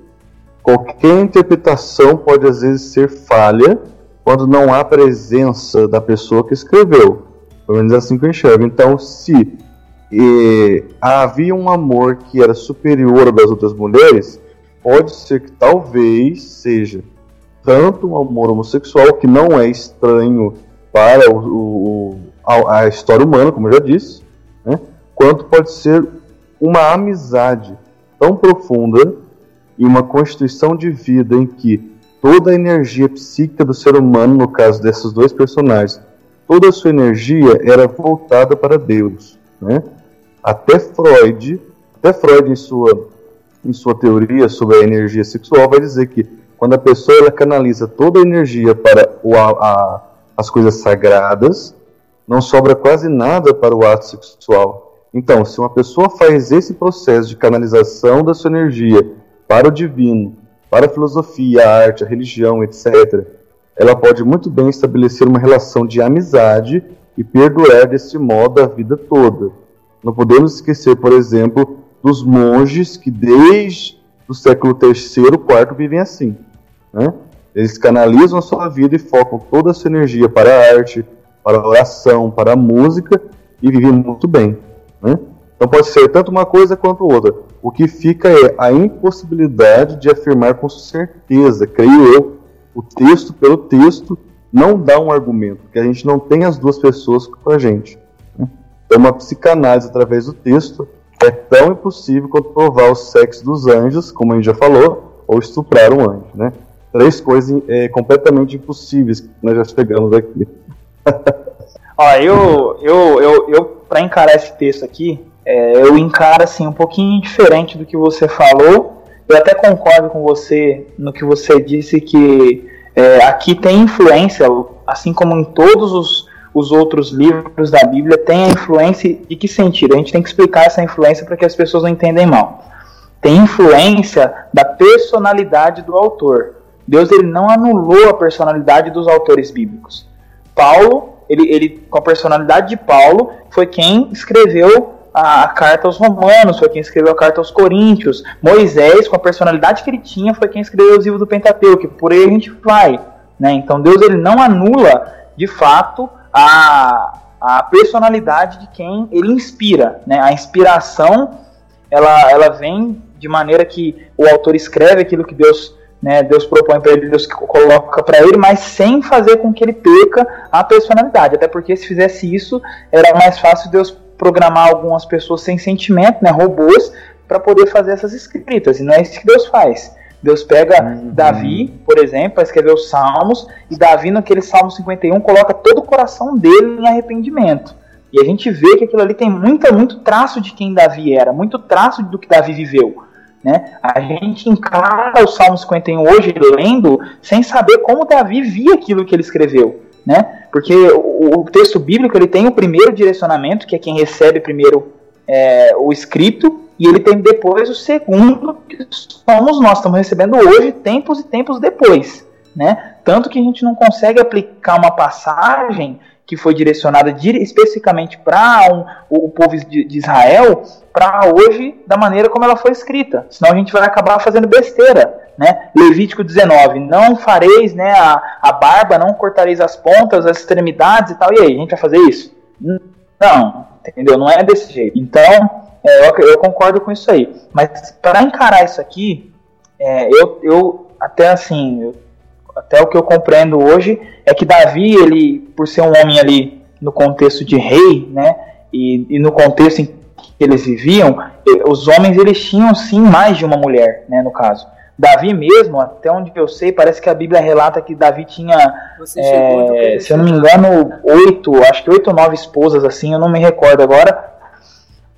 Speaker 2: qualquer interpretação pode às vezes ser falha quando não há presença da pessoa que escreveu. Pelo menos é assim que eu enxergo. Então, se eh, havia um amor que era superior ao das outras mulheres, pode ser que talvez seja tanto um amor homossexual, que não é estranho para o, o, a, a, história humana, como eu já disse, né? quanto pode ser uma amizade tão profunda e uma constituição de vida em que toda a energia psíquica do ser humano, no caso desses dois personagens, toda a sua energia era voltada para Deus. Né? Até Freud, até Freud em sua, em sua teoria sobre a energia sexual vai dizer que quando a pessoa ela canaliza toda a energia para o, a, as coisas sagradas, não sobra quase nada para o ato sexual. Então, se uma pessoa faz esse processo de canalização da sua energia para o divino, para a filosofia, a arte, a religião, etc., ela pode muito bem estabelecer uma relação de amizade e perdurar desse modo a vida toda. Não podemos esquecer, por exemplo, dos monges que desde o século III IV vivem assim. Né? Eles canalizam a sua vida e focam toda a sua energia para a arte, para a oração, para a música e vivem muito bem. Né? Então pode ser tanto uma coisa quanto outra. O que fica é a impossibilidade de afirmar com certeza, creio eu, o texto pelo texto não dá um argumento, porque a gente não tem as duas pessoas com a gente. Né? Então uma psicanálise através do texto é tão impossível quanto provar o sexo dos anjos, como a gente já falou, ou estuprar um anjo, né? Três coisas é, completamente impossíveis que nós já chegamos aqui.
Speaker 3: Ó, eu, eu, eu, eu para encarar esse texto aqui, é, eu encaro assim um pouquinho diferente do que você falou. Eu até concordo com você no que você disse que é, aqui tem influência, assim como em todos os, os outros livros da Bíblia, tem a influência. De que sentido? A gente tem que explicar essa influência para que as pessoas não entendam mal. Tem influência da personalidade do autor. Deus ele não anulou a personalidade dos autores bíblicos. Paulo, ele, ele com a personalidade de Paulo, foi quem escreveu a, a, carta aos Romanos, foi quem escreveu a carta aos Coríntios. Moisés, com a personalidade que ele tinha, foi quem escreveu os livros do Pentateuco. Por aí a gente vai. Né? Então Deus ele não anula, de fato, a, a personalidade de quem ele inspira. Né? A inspiração ela, ela vem de maneira que o autor escreve aquilo que Deus né, Deus propõe para ele, Deus coloca para ele, mas sem fazer com que ele perca a personalidade. Até porque se fizesse isso, era mais fácil Deus programar algumas pessoas sem sentimento, né, robôs, para poder fazer essas escritas. E não é isso que Deus faz. Deus pega uhum. Davi, por exemplo, para escrever os Salmos, e Davi, naquele Salmo 51, coloca todo o coração dele em arrependimento. E a gente vê que aquilo ali tem muito, muito traço de quem Davi era, muito traço do que Davi viveu. Né? A gente encara o Salmo 51 hoje lendo sem saber como Davi via aquilo que ele escreveu. Né? Porque o, texto bíblico ele tem o primeiro direcionamento, que é quem recebe primeiro é, o escrito, e ele tem depois o segundo, que somos nós, estamos recebendo hoje, tempos e tempos depois. Né? Tanto que a gente não consegue aplicar uma passagem que foi direcionada especificamente para um, o, povo de, de Israel, para hoje, da maneira como ela foi escrita. Senão a gente vai acabar fazendo besteira. Né? Levítico 19, não fareis né, a, a barba, não cortareis as pontas, as extremidades e tal. E aí, a gente vai fazer isso? Não, entendeu? Não é desse jeito. Então, é, eu, eu, concordo com isso aí. Mas para encarar isso aqui, é, eu, eu até assim, eu, até o que eu compreendo hoje é que Davi, ele, por ser um homem ali no contexto de rei, né, e, e no contexto em que eles viviam, os homens eles tinham sim mais de uma mulher, né, no caso. Davi mesmo, até onde eu sei, parece que a Bíblia relata que Davi tinha, é, se eu não me engano, oito, acho que oito ou nove esposas, assim, eu não me recordo agora,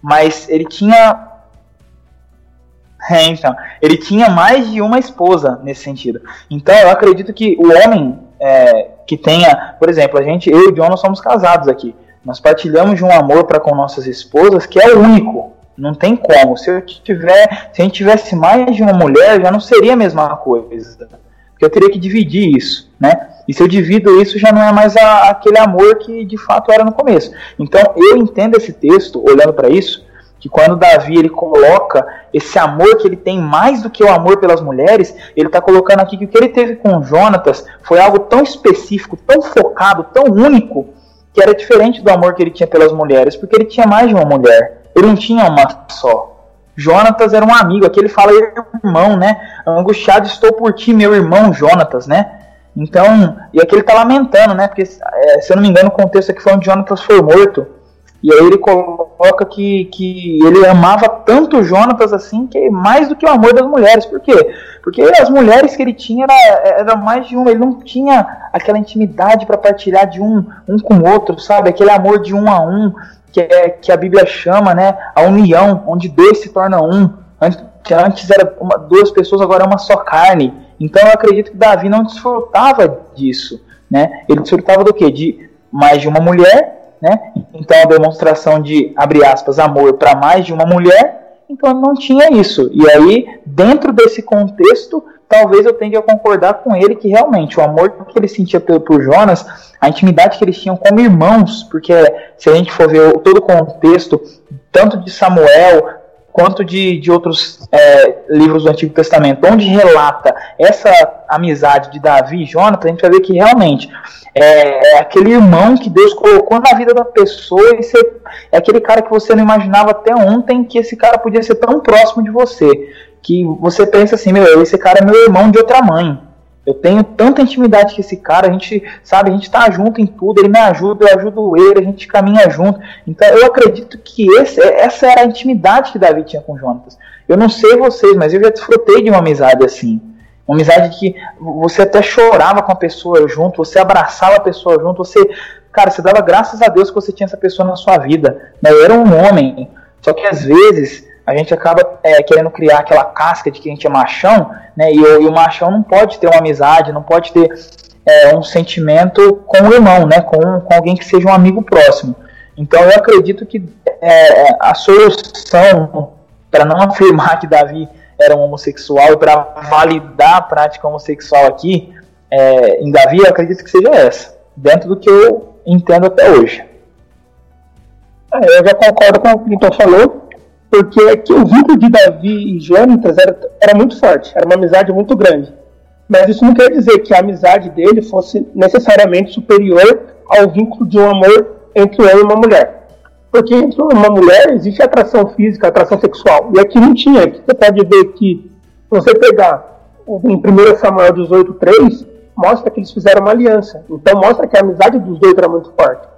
Speaker 3: mas ele tinha é, então, ele tinha mais de uma esposa nesse sentido. Então, eu acredito que o homem é, que tenha, por exemplo, a gente, eu e o John, nós somos casados aqui. Nós partilhamos de um amor para com nossas esposas que é único. Não tem como. Se eu tiver, se a gente tivesse mais de uma mulher, já não seria a mesma coisa. Porque eu teria que dividir isso, né? E se eu divido isso, já não é mais a, aquele amor que de fato era no começo. Então, eu entendo esse texto, olhando para isso, que quando Davi ele coloca esse amor que ele tem mais do que o amor pelas mulheres, ele está colocando aqui que o que ele teve com Jonatas foi algo tão específico, tão focado, tão único, que era diferente do amor que ele tinha pelas mulheres, porque ele tinha mais de uma mulher, ele não tinha uma só. Jonatas era um amigo, aqui ele fala irmão, né? Angustiado estou por ti, meu irmão Jonatas, né? Então, e aqui ele está lamentando, né? Porque, é, se eu não me engano, o contexto aqui foi onde Jonatas foi morto. E aí ele coloca que, que ele amava tanto Jonatas assim, que mais do que o amor das mulheres. Por quê? Porque as mulheres que ele tinha era, era mais de um, ele não tinha aquela intimidade para partilhar de um, um com o outro, sabe? Aquele amor de um a um, que, é, que a Bíblia chama, né? A união, onde dois se torna um. Antes, antes era uma, duas pessoas, agora é uma só carne. Então eu acredito que Davi não desfrutava disso. Né? Ele desfrutava do quê? De mais de uma mulher né? Então a demonstração de, abre aspas, amor para mais de uma mulher, então não tinha isso. E aí, dentro desse contexto, talvez eu tenha que concordar com ele que realmente o amor que ele sentia por, por Jonas, a intimidade que eles tinham como irmãos, porque se a gente for ver todo o contexto, tanto de Samuel quanto de, de outros é, livros do Antigo Testamento, onde relata essa amizade de Davi e Jonas, a gente vai ver que realmente é, é, aquele irmão que Deus colocou na vida da pessoa e você, é aquele cara que você não imaginava até ontem que esse cara podia ser tão próximo de você. Que você pensa assim, meu, esse cara é meu irmão de outra mãe. Eu tenho tanta intimidade com esse cara, a gente, sabe, a gente tá junto em tudo, ele me ajuda, eu ajudo ele, a gente caminha junto. Então eu acredito que esse, essa era a intimidade que Davi tinha com Jonatas. Eu não sei vocês, mas eu já desfrutei de uma amizade assim. Uma amizade que você até chorava com a pessoa junto, você abraçava a pessoa junto, você, cara, você dava graças a Deus que você tinha essa pessoa na sua vida. Né? Eu era um homem, só que às vezes a gente acaba é, querendo criar aquela casca de que a gente é machão, né? E, e, o machão não pode ter uma amizade, não pode ter é, um sentimento com o irmão, né? Com, com alguém que seja um amigo próximo. Então eu acredito que é, a solução para não afirmar que Davi era um homossexual e para validar a prática homossexual aqui é, em Davi, eu acredito que seja essa, dentro do que eu entendo até hoje.
Speaker 4: É, eu já concordo com o que o Vitor falou, porque aqui o vínculo de Davi e Jonatas era, era muito forte, era uma amizade muito grande. Mas isso não quer dizer que a amizade dele fosse necessariamente superior ao vínculo de um amor entre um homem e uma mulher. Porque entre uma mulher existe atração física, atração sexual. E aqui não tinha. Aqui você pode ver que, se você pegar em 1 Samuel 18,3, mostra que eles fizeram uma aliança. Então mostra que a amizade dos dois era muito forte.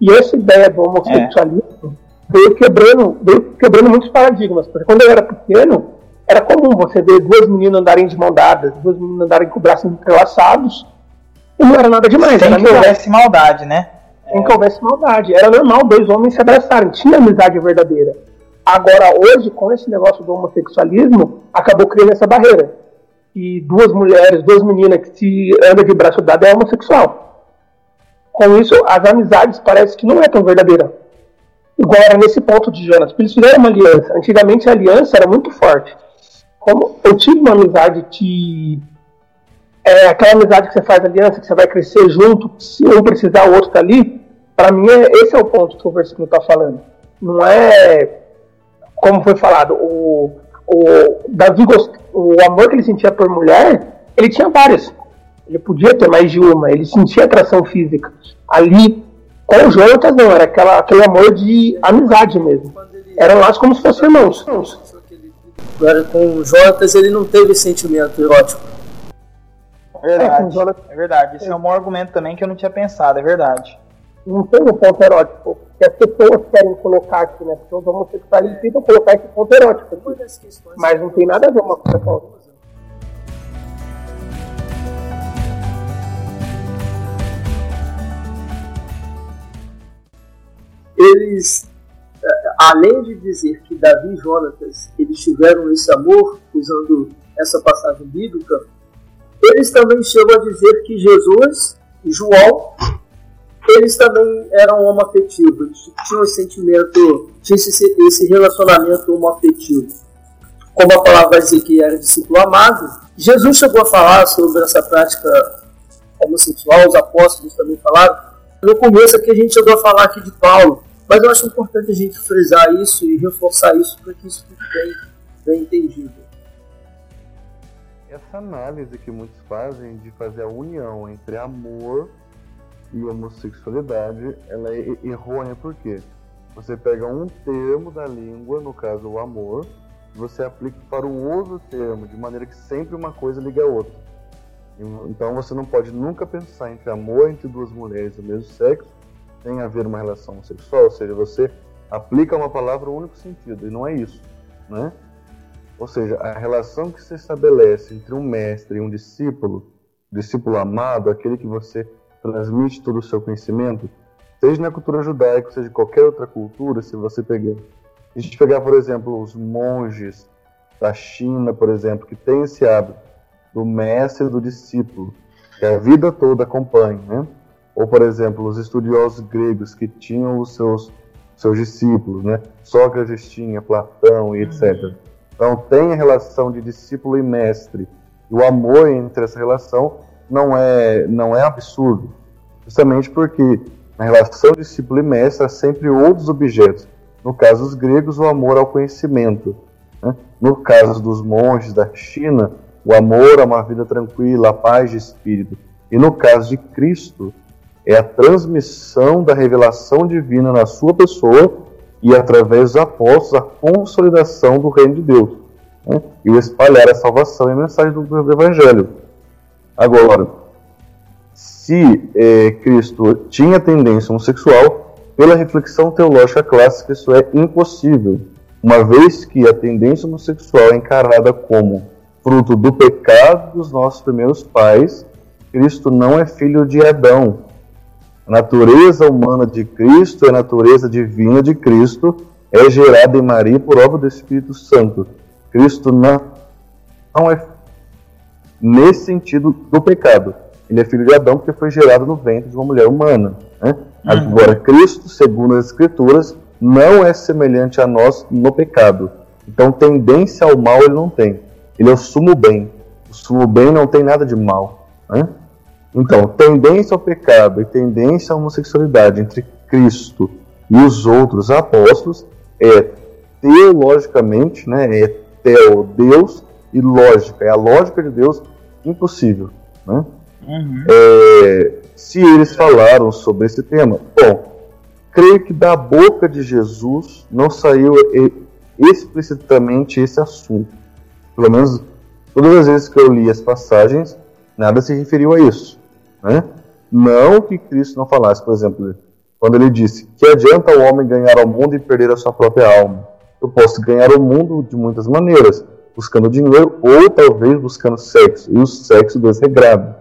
Speaker 4: E essa ideia do homossexualismo, veio quebrando, veio quebrando muitos paradigmas. Porque quando eu era pequeno, era comum você ver duas meninas andarem de mão dadas, duas meninas andarem com braços entrelaçados, e não era nada demais.
Speaker 3: Sem que houvesse maldade, né?
Speaker 4: Sem que houvesse maldade. Era normal dois homens se abraçarem, tinha amizade verdadeira. Agora, hoje, com esse negócio do homossexualismo, acabou criando essa barreira. E duas mulheres, duas meninas que se andam de braço dado é homossexual. Com isso, as amizades parece que não é tão verdadeira. Igual era nesse ponto de Jonas. Porque eles fizeram uma aliança. Antigamente a aliança era muito forte. Como eu tive uma amizade que. É aquela amizade que você faz aliança, que você vai crescer junto, se um precisar, o outro tá ali. Para mim, é, esse é o ponto que o versículo está falando. Não é como foi falado, o, o Davi, o amor que ele sentia por mulher, ele tinha várias. Ele podia ter mais de uma, ele sentia atração física. Ali, com o Jonatas, não, era aquela, aquele amor de amizade mesmo. Eram lá como se fossem irmãos.
Speaker 1: Agora, com o Jonatas, ele não teve sentimento erótico.
Speaker 3: É verdade, é, é verdade. Esse é um bom argumento também que eu não tinha pensado, é verdade
Speaker 4: não tem um ponto erótico que as pessoas querem colocar aqui, né? Porque os homossexuais tentam colocar esse ponto erótico aqui. Mas não tem nada a ver uma coisa com a outra.
Speaker 1: Eles, eh, além de dizer que Davi e Jonatas eles tiveram esse amor, usando essa passagem bíblica, eles também chegam a dizer que Jesus e João eles também eram homoafetivos, tinham esse sentimento, tinham esse, relacionamento homoafetivo. Como a palavra vai dizer que era discípulo amado, Jesus chegou a falar sobre essa prática homossexual, os apóstolos também falaram. No começo aqui a gente chegou a falar aqui de Paulo, mas eu acho importante a gente frisar isso e reforçar isso para que isso fique bem, bem entendido.
Speaker 2: Essa análise que muitos fazem de fazer a união entre amor e homossexualidade ela é errônea porque você pega um termo da língua, no caso o amor, você aplica para um outro termo, de maneira que sempre uma coisa liga a outra. Então você não pode nunca pensar entre amor entre duas mulheres do mesmo sexo tem a ver uma relação sexual, ou seja, você aplica uma palavra no único sentido, e não é isso, né? Ou seja, a relação que se estabelece entre um mestre e um discípulo, discípulo amado, aquele que você transmite todo o seu conhecimento, seja na cultura judaica, seja de qualquer outra cultura, se você pegar. A gente pegar, por exemplo, os monges da China, por exemplo, que tem esse hábito do mestre e do discípulo, que a vida toda acompanha, né? Ou, por exemplo, os estudiosos gregos que tinham os seus, seus discípulos, né? Sócrates tinha, Platão e etc. Então, tem a relação de discípulo e mestre. E o amor entre essa relação não é, não é absurdo, justamente porque na relação discípulo e mestre há sempre outros objetos. No caso dos gregos, o amor ao conhecimento. Né? No caso dos monges da China, o amor a uma vida tranquila, a paz de espírito. E no caso de Cristo, é a transmissão da revelação divina na sua pessoa e através dos apóstolos a consolidação do reino de Deus né? e o espalhar a salvação e a mensagem do, Evangelho. Agora, se é, Cristo tinha tendência homossexual, pela reflexão teológica clássica, isso é impossível, uma vez que a tendência homossexual é encarada como fruto do pecado dos nossos primeiros pais, Cristo não é filho de Adão. A natureza humana de Cristo, a natureza divina de Cristo, é gerada em Maria por obra do Espírito Santo. Cristo não, não é nesse sentido do pecado. Ele é filho de Adão porque foi gerado no ventre de uma mulher humana. Né? Uhum. Agora, Cristo, segundo as Escrituras, não é semelhante a nós no pecado. Então, tendência ao mal ele não tem. Ele é o sumo bem. O sumo bem não tem nada de mal. Né? Então, tendência ao pecado e tendência à homossexualidade entre Cristo e os outros apóstolos é teologicamente, né, é teo, Deus, e lógica, é a lógica de Deus impossível. Né? Uhum. É, se eles falaram sobre esse tema, bom, creio que da boca de Jesus não saiu explicitamente esse assunto. Pelo menos todas as vezes que eu li as passagens, nada se referiu a isso. Né? Não que Cristo não falasse, por exemplo, quando ele disse: Que adianta o homem ganhar o mundo e perder a sua própria alma? Eu posso ganhar o mundo de muitas maneiras, buscando dinheiro ou talvez buscando sexo, e o sexo desregrado.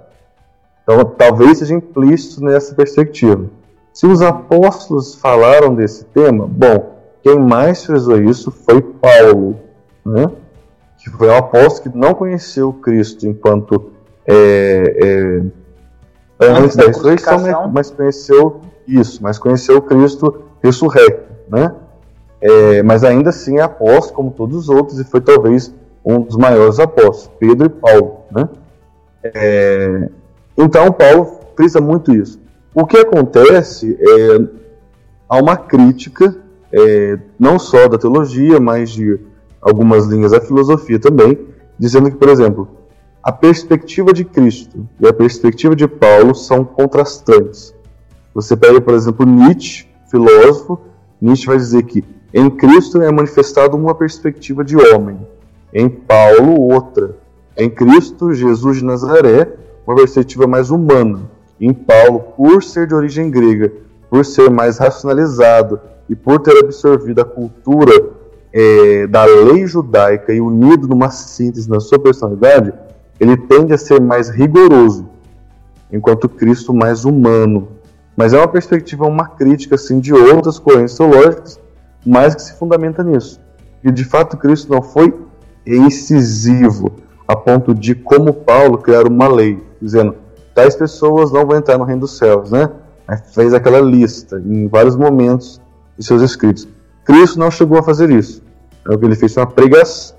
Speaker 2: Então, talvez seja implícito nessa perspectiva. Se os apóstolos falaram desse tema, bom, quem mais frisou isso foi Paulo, né? que foi um apóstolo que não conheceu Cristo enquanto é, é, antes da ressurreição, mas conheceu isso, mas conheceu Cristo ressurrecto, né? É, mas ainda assim é apóstolo como todos os outros e foi talvez um dos maiores apóstolos, Pedro e Paulo, né? É, então Paulo frisa muito isso. O que acontece é há uma crítica é, não só da teologia, mas de algumas linhas da filosofia também, dizendo que, por exemplo, a perspectiva de Cristo e a perspectiva de Paulo são contrastantes. Você pega, por exemplo, Nietzsche, filósofo, Nietzsche vai dizer que em Cristo é manifestado uma perspectiva de homem, em Paulo outra. Em Cristo, Jesus de Nazaré, uma perspectiva mais humana. Em Paulo, por ser de origem grega, por ser mais racionalizado e por ter absorvido a cultura é, da lei judaica e unido numa síntese na sua personalidade, ele tende a ser mais rigoroso, enquanto Cristo mais humano. Mas é uma perspectiva, uma crítica assim, de outras correntes teológicas, mas que se fundamenta nisso. E de fato Cristo não foi incisivo a ponto de, como Paulo, criar uma lei, dizendo tais pessoas não vão entrar no reino dos céus, né? fez aquela lista em vários momentos de seus escritos. Cristo não chegou a fazer isso. É ele fez uma pregação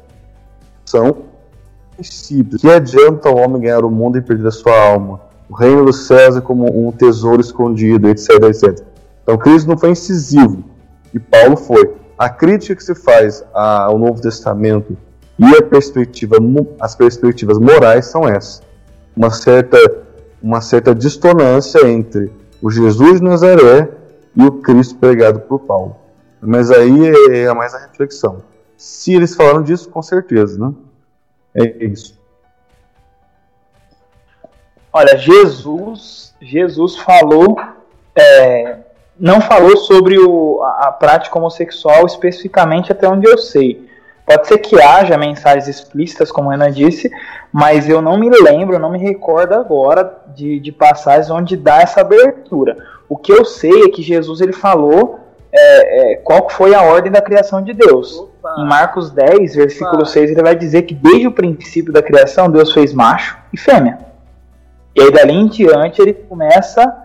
Speaker 2: princípios. Que adianta o homem ganhar o mundo e perder a sua alma? O reino dos céus é como um tesouro escondido, etc, etc. Então Cristo não foi incisivo e Paulo foi. A crítica que se faz ao Novo Testamento e perspectiva, as perspectivas morais são essas. Uma certa, uma certa distonância entre o Jesus de Nazaré e o Cristo pregado por Paulo. Mas aí é, é mais a reflexão. Se eles falaram disso, com certeza, né? É isso.
Speaker 3: Olha, Jesus, Jesus falou, é, não falou sobre o, a, a prática homossexual especificamente até onde eu sei. Pode ser que haja mensagens explícitas, como a Ana disse, mas eu não me lembro, não me recordo agora de, de passagens onde dá essa abertura. O que eu sei é que Jesus ele falou é, é, qual foi a ordem da criação de Deus. Em Marcos 10, versículo Opa. 6, ele vai dizer que desde o princípio da criação, Deus fez macho e fêmea. E aí dali em diante ele começa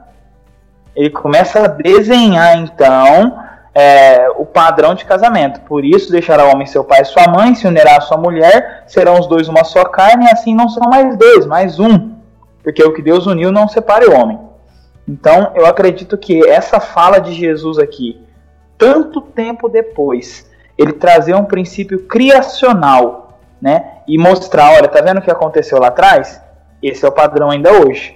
Speaker 3: ele começa a desenhar então é, o padrão de casamento. Por isso deixará o homem seu pai e sua mãe, se unirá a sua mulher, serão os dois uma só carne, e assim não serão mais dois, mais um. Porque o que Deus uniu não separe o homem. Então eu acredito que essa fala de Jesus aqui, tanto tempo depois, ele trazer um princípio criacional, né? E mostrar, olha, tá vendo o que aconteceu lá atrás? Esse é o padrão ainda hoje.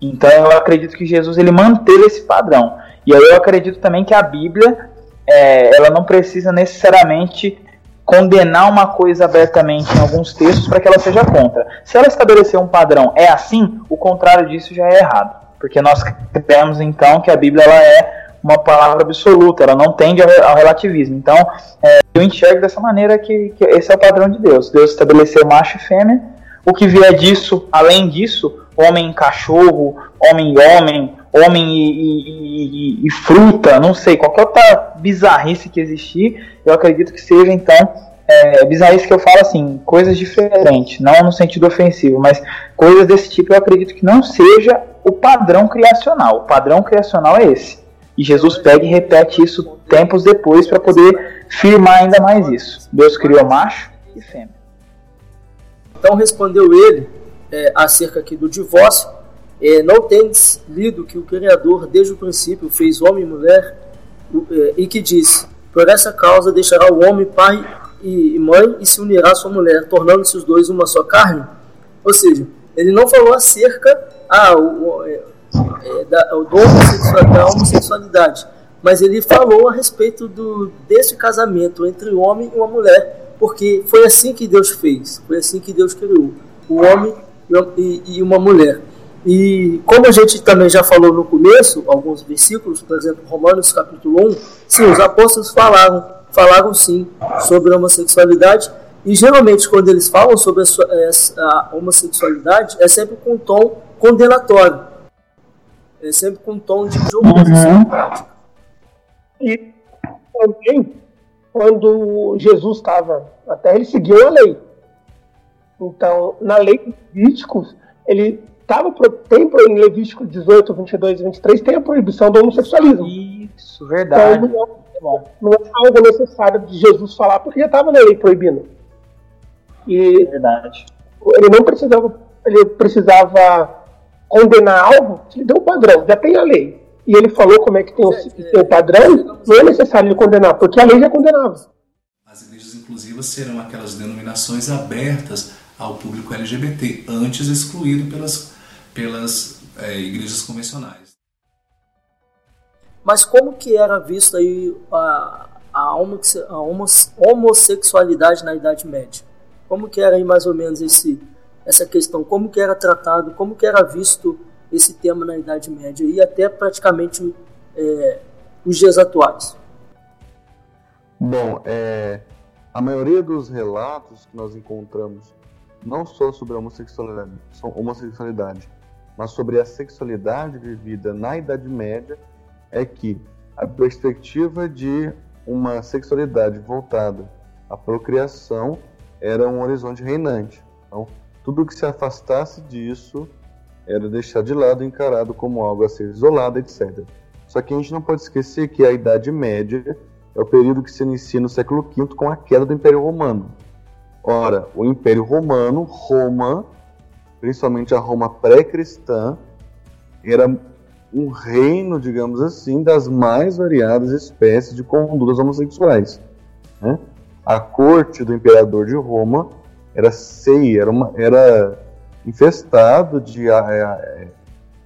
Speaker 3: Então eu acredito que Jesus ele manteve esse padrão. E aí eu acredito também que a Bíblia é, ela não precisa necessariamente condenar uma coisa abertamente em alguns textos para que ela seja contra. Se ela estabelecer um padrão é assim, o contrário disso já é errado. Porque nós cremos então que a Bíblia ela é uma palavra absoluta, ela não tende ao relativismo. Então, é, eu enxergo dessa maneira que, que, esse é o padrão de Deus. Deus estabeleceu macho e fêmea. O que vier disso, além disso, homem e cachorro, homem e homem, homem e, e, e, e, fruta, não sei, qualquer outra bizarrice que existir, eu acredito que seja então é, bizarrice que eu falo assim, coisas diferentes, não no sentido ofensivo, mas coisas desse tipo eu acredito que não seja o padrão criacional. O padrão criacional é esse. E Jesus pega e repete isso tempos depois para poder firmar ainda mais isso. Deus criou macho e fêmea.
Speaker 1: Então respondeu ele é, acerca aqui do divórcio. É, não tendes lido que o Criador desde o princípio fez homem e mulher é, e que disse: Por essa causa deixará o homem pai e mãe e se unirá à sua mulher, tornando-se os dois uma só carne? Ou seja, ele não falou acerca ah, o, é, da, do da homossexualidade, mas ele falou a respeito do, desse casamento entre o homem e uma mulher, porque foi assim que Deus fez, foi assim que Deus criou, o homem e, e uma mulher. E como a gente também já falou no começo, alguns versículos, por exemplo, Romanos capítulo 1, sim, os apóstolos falaram, falaram sim sobre a homossexualidade, e geralmente quando eles falam sobre a, a homossexualidade é sempre com um tom condenatório, é sempre com um tom de oposição
Speaker 4: uhum. E também, quando Jesus estava na terra, ele seguiu a lei. Então, na lei de Levíticos, ele tava, tem em Levítico 18, 22 e 23, tem a proibição do homossexualismo.
Speaker 3: Isso, verdade. Então,
Speaker 4: não, é, não é algo necessário de Jesus falar, porque já estava na lei proibindo.
Speaker 3: E verdade.
Speaker 4: Ele não precisava, ele precisava condenar algo, ele deu um padrão, já tem a lei. E ele falou como é que tem, o, tem o padrão, não é necessário ele condenar, porque a lei já condenava.
Speaker 5: As igrejas inclusivas serão aquelas denominações abertas ao público LGBT, antes excluído pelas, pelas é, igrejas convencionais.
Speaker 1: Mas como que era vista aí a, a, homossexualidade na Idade Média? Como que era aí mais ou menos esse, essa questão? Como que era tratado? Como que era visto esse tema na Idade Média e até praticamente é, os dias atuais?
Speaker 2: Bom, é, a maioria dos relatos que nós encontramos não só sobre a homossexualidade, homossexualidade, mas sobre a sexualidade vivida na Idade Média, é que a perspectiva de uma sexualidade voltada à procriação era um horizonte reinante. Então, tudo que se afastasse disso era deixado de lado, encarado como algo a ser isolado, etc. Só que a gente não pode esquecer que a Idade Média é o período que se inicia no século V com a queda do Império Romano. Ora, o Império Romano, Roma, principalmente a Roma pré-cristã, era um reino, digamos assim, das mais variadas espécies de condutas homossexuais. Né? A corte do imperador de Roma era ceia, era, uma, era infestado de,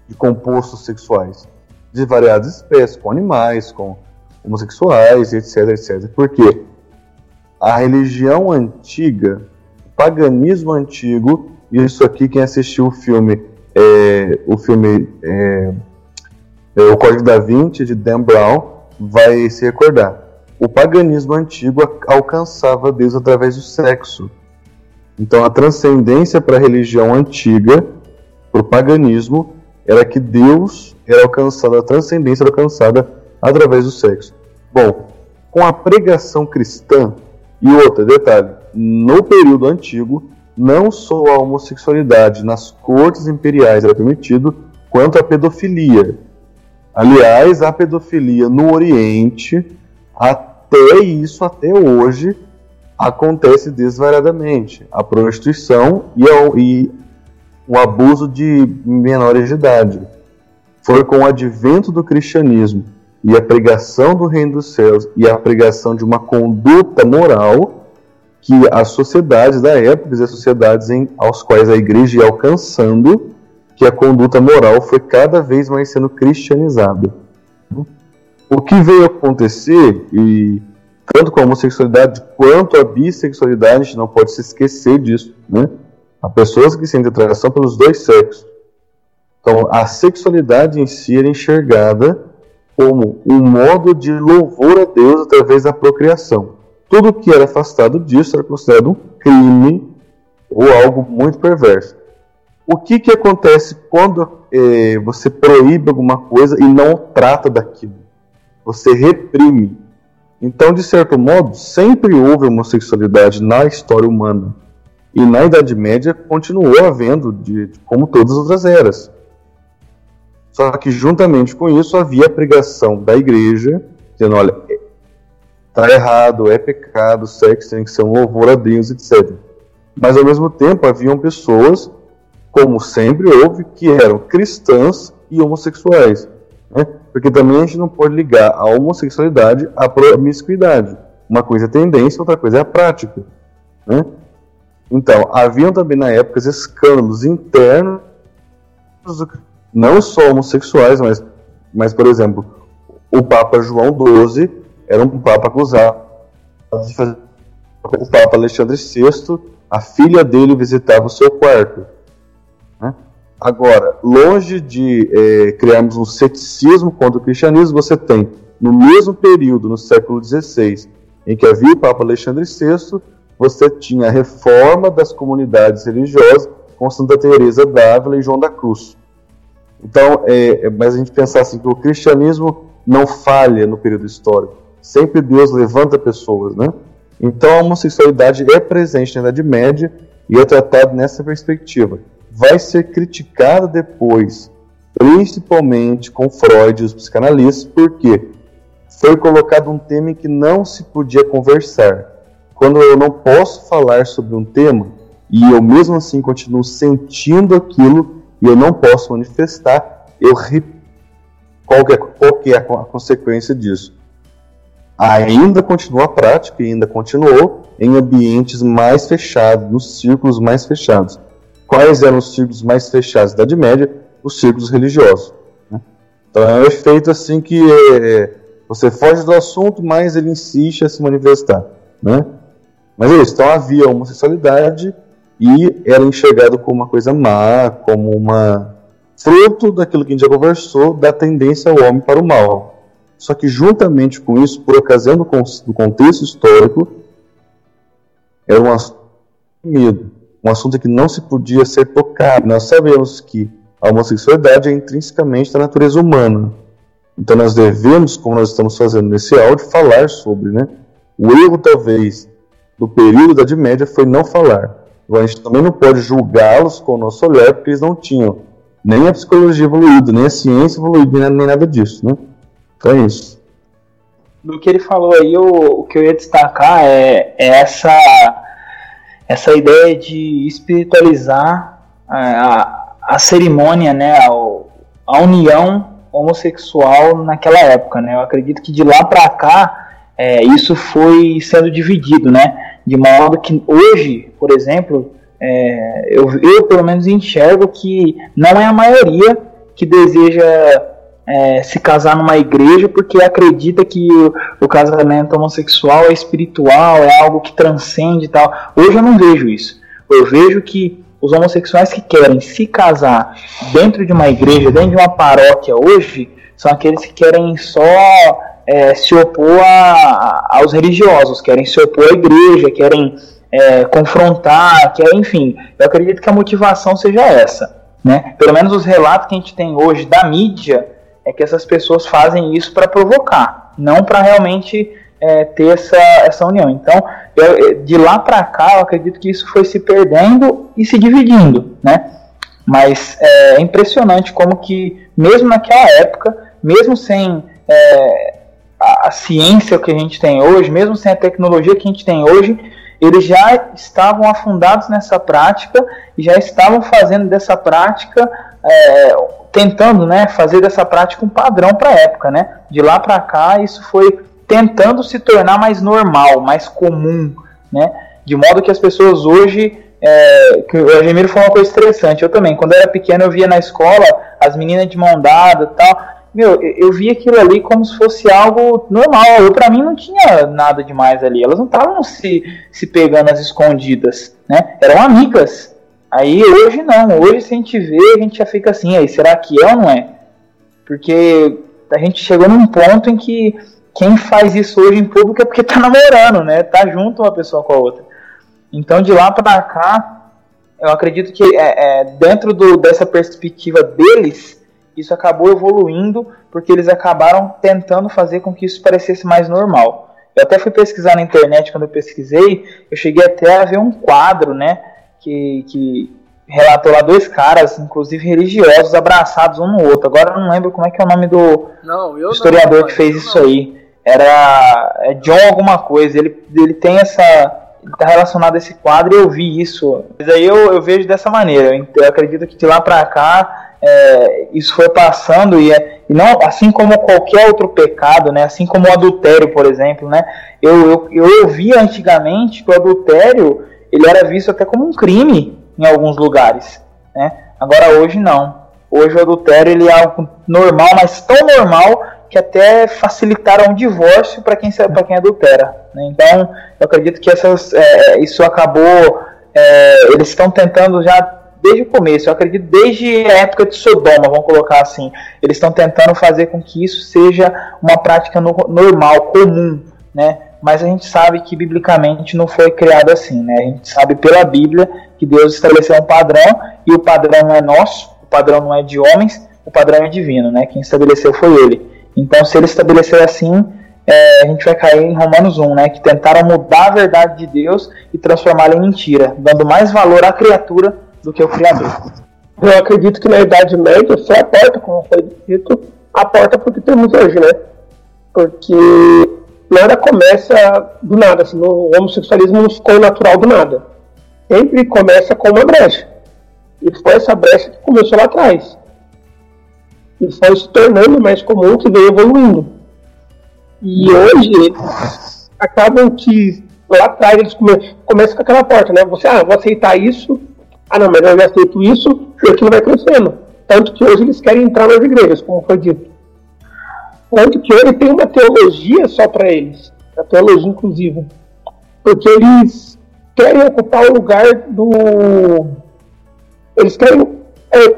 Speaker 2: de compostos sexuais de variadas espécies, com animais, com homossexuais, etc, etc. Por quê? a religião antiga, o paganismo antigo, isso aqui quem assistiu o filme, é, o filme é, é, O Código da Vinci, de Dan Brown, vai se recordar. O paganismo antigo alcançava Deus através do sexo. Então a transcendência para a religião antiga, para o paganismo, era que Deus era alcançado, a transcendência era alcançada através do sexo. Bom, com a pregação cristã, e outra, detalhe, no período antigo, não só a homossexualidade nas cortes imperiais era permitido, quanto a pedofilia. Aliás, a pedofilia no Oriente, até isso, até hoje, acontece desvariadamente. A prostituição e, e o abuso de menores de idade. Foi com o advento do cristianismo e a pregação do reino dos céus e a pregação de uma conduta moral que as sociedades da época e as sociedades em, aos quais a igreja ia alcançando, que a conduta moral foi cada vez mais sendo cristianizada. O que veio acontecer, e tanto com a homossexualidade quanto a bissexualidade, a gente não pode se esquecer disso, né? Há pessoas que sentem atração pelos dois sexos. Então, a sexualidade em si era enxergada como um modo de louvor a Deus através da procriação. Tudo que era afastado disso era considerado um crime ou algo muito perverso. O que, que acontece quando é, você proíbe alguma coisa e não trata daquilo? Você reprime. Então, de certo modo, sempre houve homossexualidade na história humana. E na Idade Média continuou havendo, de, como todas as eras. Só que juntamente com isso havia a pregação da igreja, dizendo, olha, está errado, é pecado, sexo tem que ser um louvor a Deus, etc. Mas ao mesmo tempo haviam pessoas, como sempre houve, que eram cristãs e homossexuais. Né? Porque também a gente não pode ligar a homossexualidade à promiscuidade. Uma coisa é tendência, outra coisa é a prática. Né? Então, haviam também na época escândalos internos não só homossexuais, mas, mas por exemplo, o Papa João XII era um Papa acusado de fazer. O Papa Alexandre VI, a filha dele visitava o seu quarto. Agora, longe de é, criarmos um ceticismo contra o cristianismo, você tem, no mesmo período, no século XVI, em que havia o Papa Alexandre VI, você tinha a reforma das comunidades religiosas com Santa Teresa d'Ávila e João da Cruz. Então, é, mas a gente pensar assim que o cristianismo não falha no período histórico. Sempre Deus levanta pessoas, né? Então a homossexualidade é presente na Idade Média e é tratada nessa perspectiva. Vai ser criticada depois, principalmente com Freud e os psicanalistas, porque foi colocado um tema em que não se podia conversar. Quando eu não posso falar sobre um tema e eu mesmo assim continuo sentindo aquilo e eu não posso manifestar, eu qual que é, qual que é a consequência disso? Ainda continua a prática ainda continuou em ambientes mais fechados, nos círculos mais fechados. Quais eram os círculos mais fechados da Idade Média? Os círculos religiosos. Né? Então é um efeito assim que é, você foge do assunto, mas ele insiste a se manifestar. Né? Mas é isso, então havia homossexualidade e era enxergado como uma coisa má, como uma fruto daquilo que a gente já conversou, da tendência ao homem para o mal. Só que juntamente com isso, por ocasião do, contexto histórico, era um assunto medo, um assunto que não se podia ser tocado. Nós sabemos que a homossexualidade é intrinsecamente da natureza humana. Então nós devemos, como nós estamos fazendo nesse áudio, falar sobre, né? O erro, talvez, do período da Idade Média foi não falar. Agora, a gente também não pode julgá-los com o nosso olhar, porque eles não tinham nem a psicologia evoluída, nem a ciência evoluída, nem nada disso, né? Então é isso.
Speaker 3: Do que ele falou aí, o, o que eu ia destacar é, é essa, essa ideia de espiritualizar a, a, a cerimônia, né? A, a união homossexual naquela época, né? Eu acredito que de lá para cá é, isso foi sendo dividido, né? De modo que hoje, por exemplo, é, eu, eu pelo menos enxergo que não é a maioria que deseja é, se casar numa igreja porque acredita que o, o, casamento homossexual é espiritual, é algo que transcende e tal. Hoje eu não vejo isso. Eu vejo que os homossexuais que querem se casar dentro de uma igreja, dentro de uma paróquia hoje, são aqueles que querem só é, se opor a, aos religiosos, querem se opor à igreja, querem é, confrontar, querem, enfim. Eu acredito que a motivação seja essa. Né? Pelo menos os relatos que a gente tem hoje da mídia é que essas pessoas fazem isso para provocar, não para realmente é, ter essa, essa união. Então, eu, de lá para cá, eu acredito que isso foi se perdendo e se dividindo, né? Mas é, é impressionante como que, mesmo naquela época, mesmo sem é, a, a, ciência que a gente tem hoje, mesmo sem a tecnologia que a gente tem hoje, eles já estavam afundados nessa prática e já estavam fazendo dessa prática é, tentando né, fazer dessa prática um padrão para a época. Né? De lá para cá, isso foi tentando se tornar mais normal, mais comum. Né? De modo que as pessoas hoje. É, que o Ademiro falou uma coisa interessante. Eu também, quando eu era pequeno, eu via na escola as meninas de mão dada tal. Meu, eu via aquilo ali como se fosse algo normal. Eu, para mim, não tinha nada demais ali. Elas não estavam se, se pegando às escondidas, né? Eram amigas. Aí hoje não, hoje se a gente vê, a gente já fica assim, aí será que é ou não é? Porque a gente chegou num ponto em que quem faz isso hoje em público é porque tá namorando, né? Tá junto uma pessoa com a outra. Então de lá para cá, eu acredito que é, é, dentro do, dessa perspectiva deles, isso acabou evoluindo porque eles acabaram tentando fazer com que isso parecesse mais normal. Eu até fui pesquisar na internet quando eu pesquisei, eu cheguei até a ver um quadro, né? Que, que relatou lá dois caras, inclusive religiosos, abraçados um no outro. Agora eu não lembro como é que é o nome do não, historiador não, que fez isso não. aí. Era é John alguma coisa. Ele, ele tem essa. Ele tá relacionado a esse quadro e eu vi isso. Mas aí eu, eu vejo dessa maneira. Eu, eu acredito que de lá pra cá é, isso foi passando e, é, e, não assim como qualquer outro pecado, né? Assim como o adultério, por exemplo, né? Eu, eu, eu ouvia antigamente que o adultério ele era visto até como um crime em alguns lugares, né? Agora hoje não. Hoje o adultério ele é algo normal, mas tão normal que até facilitaram o divórcio para quem quem adultera. Né? Então eu acredito que essas, é, isso acabou. É, eles estão tentando já desde o começo, eu acredito desde a época de Sodoma, vamos colocar assim. Eles estão tentando fazer com que isso seja uma prática no, normal, comum, né? Mas a gente sabe que biblicamente não foi criado assim, né? A gente sabe pela Bíblia que Deus estabeleceu um padrão e o padrão não é nosso, o padrão não é de homens, o padrão é divino, né? Quem estabeleceu foi ele. Então, se ele estabeleceu assim, é, a gente vai cair em Romanos 1, né? Que tentaram mudar a verdade de Deus e transformá-la em mentira, dando mais valor à criatura do que ao Criador.
Speaker 4: Eu acredito que na Idade Média foi a porta, como foi dito, a porta porque temos hoje, né? Porque nada começa do nada, assim, o homossexualismo não ficou natural do nada. Sempre começa com uma brecha. E foi essa brecha que começou lá atrás. E foi se tornando mais comum, que veio evoluindo. E hoje, acabam que lá atrás eles come, começam com aquela porta, né? Você, ah, vou aceitar isso, ah não, mas eu já aceito isso, e aquilo vai crescendo. Tanto que hoje eles querem entrar nas igrejas, como foi dito. Tanto que hoje tem uma teologia só para eles, a teologia inclusiva. Porque eles querem ocupar o lugar do. Eles querem. É,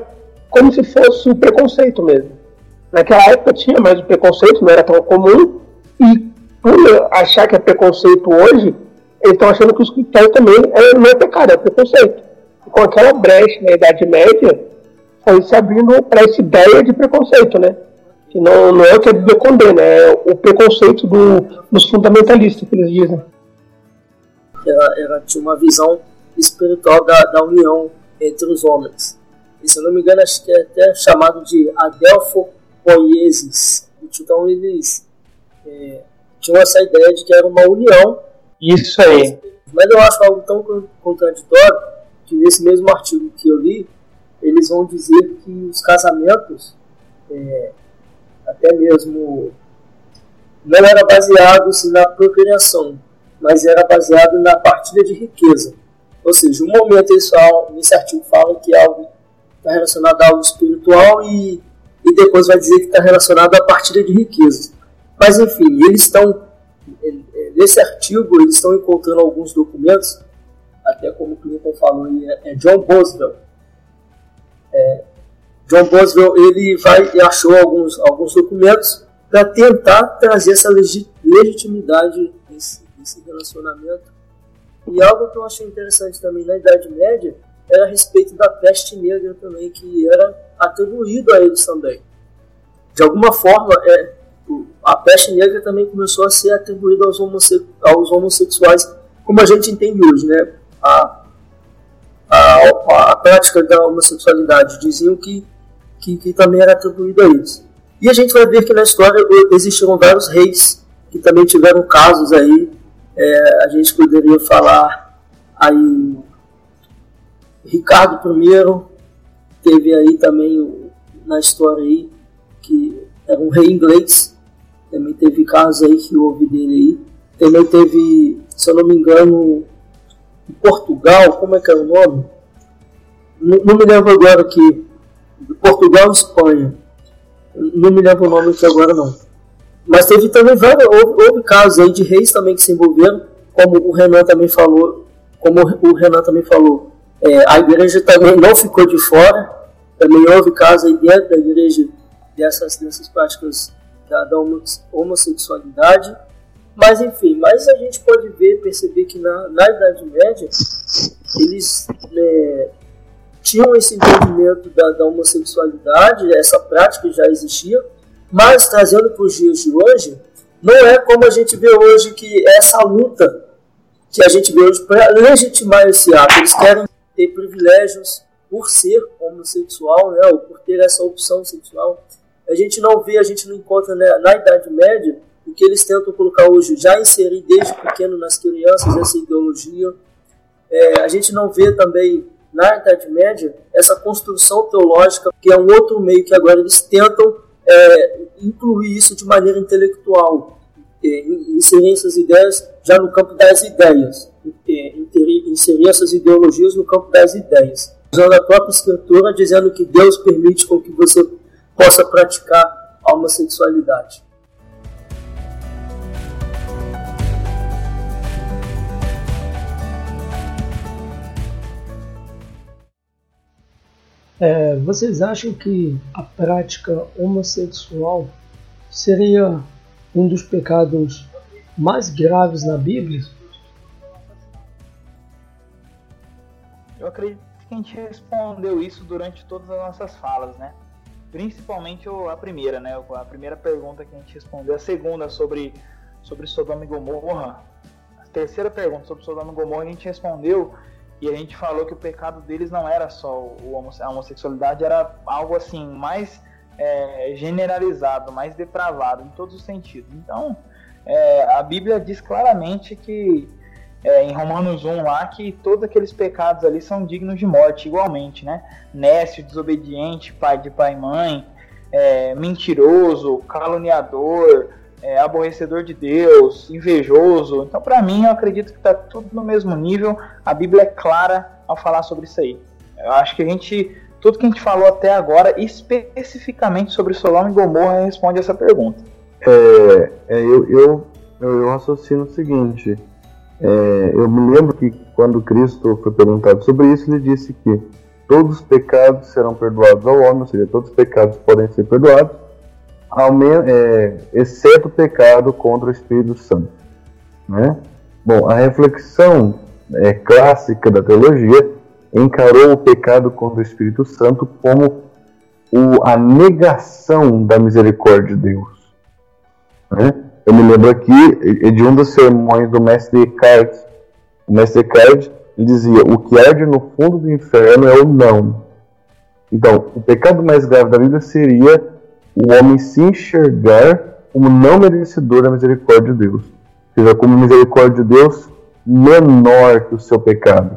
Speaker 4: como se fosse o preconceito mesmo. Naquela época tinha mais o preconceito, não era tão comum, e por achar que é preconceito hoje, eles estão achando que os cristãos também é, não é pecado, é preconceito. E com aquela brecha na Idade Média, foi se abrindo para essa ideia de preconceito, né? Que não, não é o que a Bíblia condena, é o preconceito do, dos fundamentalistas que eles dizem.
Speaker 1: Ela, ela tinha uma visão espiritual da, da união entre os homens. E se eu não me engano, acho que é até chamado de Adelfo Poiesis. Então eles é, tinham essa ideia de que era uma união.
Speaker 3: Isso aí.
Speaker 1: Mas eu acho algo tão contraditório que nesse mesmo artigo que eu li, eles vão dizer que os casamentos, é, até mesmo, não era baseados na procriação, mas era baseado na partilha de riqueza. Ou seja, um momento eles falam, nesse artigo falam que algo está relacionado a algo espiritual e, e depois vai dizer que está relacionado à partilha de riqueza. Mas enfim, eles estão, nesse artigo, eles estão encontrando alguns documentos, até como o Clinton falou, é, é John Boswell. É, John Boswell ele vai e achou alguns, alguns documentos para tentar trazer essa legitimidade desse, desse relacionamento. E algo que eu achei interessante também na Idade Média era a respeito da peste negra também, que era atribuído a eles também. De alguma forma, é, a peste negra também começou a ser atribuída aos, homosse aos homossexuais, como a gente entende hoje, né? A, a, a prática da homossexualidade diziam que, que, que também era atribuído a eles. E a gente vai ver que na história existiram vários reis que também tiveram casos aí. É, a gente poderia falar aí Ricardo I teve aí também na história aí que era um rei inglês também teve casos aí que houve dele aí. Também teve, se eu não me engano, em Portugal, como é que era o nome? Não, não me lembro agora aqui. Portugal e Espanha. Não me lembro o nome aqui agora não. Mas teve também vários, houve, houve casos aí de reis também que se envolveram, como o Renan também falou, como o Renan também falou, é, a igreja também não ficou de fora, também houve casos aí dentro da igreja dessas, dessas práticas da, da homossexualidade. Mas enfim, mas a gente pode ver, perceber que na, na Idade Média eles né, tinham esse entendimento da, da, homossexualidade, essa prática já existia, mas trazendo para os dias de hoje, não é como a gente vê hoje que essa luta que a gente vê hoje para legitimar esse ato. Eles querem ter privilégios por ser homossexual, né, ou por ter essa opção sexual a gente não vê, a gente não encontra né, na Idade Média o que eles tentam colocar hoje, já inserir desde pequeno nas crianças essa ideologia. É, a gente não vê também na Idade Média essa construção teológica, que é um outro meio que agora eles tentam é, incluir isso de maneira intelectual, inserir essas ideias já no campo das ideias, inserir essas ideologias no campo das ideias. Usando a própria escritura, dizendo que Deus permite com que você possa praticar a homossexualidade. É, vocês acham que a prática homossexual seria um dos pecados mais graves na Bíblia?
Speaker 3: Eu acredito que a gente respondeu isso durante todas as nossas falas, né? Principalmente a primeira, né? A primeira pergunta que a gente respondeu, a segunda sobre, sobre Sodoma e Gomorra, a terceira pergunta sobre Sodoma e Gomorra a gente respondeu e a gente falou que o pecado deles não era só o, a homossexualidade, era algo assim mais é, generalizado, mais depravado em todos os sentidos. Então, é, a Bíblia diz claramente que é, em Romanos 1 lá que todos aqueles pecados ali são dignos de morte igualmente, né? Nécio, desobediente, pai de pai e mãe, é, mentiroso, caluniador, é, aborrecedor de Deus, invejoso. Então, para mim, eu acredito que está tudo no mesmo nível. A Bíblia é clara ao falar sobre isso aí. Eu acho que a gente, tudo que a gente falou até agora, especificamente sobre Sodoma e Gomorra, responde essa pergunta.
Speaker 2: É, é eu, eu, eu, eu raciocino o seguinte. É, eu me lembro que quando Cristo foi perguntado sobre isso, ele disse que todos os pecados serão perdoados ao homem, ou seja, todos os pecados podem ser perdoados, é, exceto o pecado contra o Espírito Santo. Né? Bom, a reflexão é, clássica da teologia encarou o pecado contra o Espírito Santo como o, a negação da misericórdia de Deus. Né? Eu me lembro aqui de um dos sermões do mestre Descartes. O mestre Descartes dizia: o que arde no fundo do inferno é o não. Então, o pecado mais grave da Bíblia seria o homem se enxergar como não merecedor da misericórdia de Deus. Ou seja, como misericórdia de Deus menor que o seu pecado.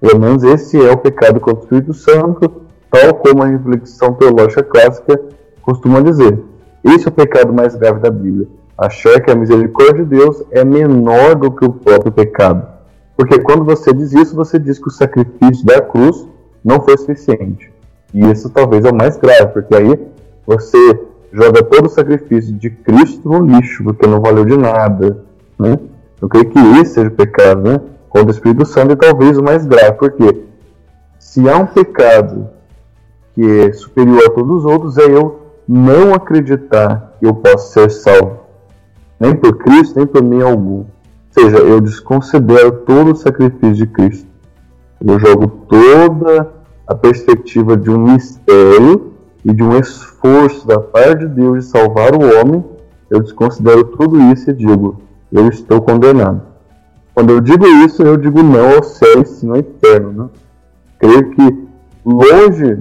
Speaker 2: Pelo menos esse é o pecado contra o Espírito Santo, tal como a reflexão teológica clássica costuma dizer. Esse é o pecado mais grave da Bíblia. Achar que a misericórdia de Deus é menor do que o próprio pecado. Porque quando você diz isso, você diz que o sacrifício da cruz não foi suficiente. E isso talvez é o mais grave, porque aí você joga todo o sacrifício de Cristo no lixo, porque não valeu de nada. Né? Eu creio que esse seja o pecado, né? Contra o Espírito Santo e talvez o mais grave, porque se há um pecado que é superior a todos os outros, é eu não acreditar que eu posso ser salvo, nem por Cristo, nem por mim algum. Ou seja, eu desconsidero todo o sacrifício de Cristo. Eu jogo toda a perspectiva de um mistério e de um esforço da parte de Deus de salvar o homem, eu desconsidero tudo isso e digo: eu estou condenado. Quando eu digo isso, eu digo não ao céu e sim ao inferno. Né? Creio que, longe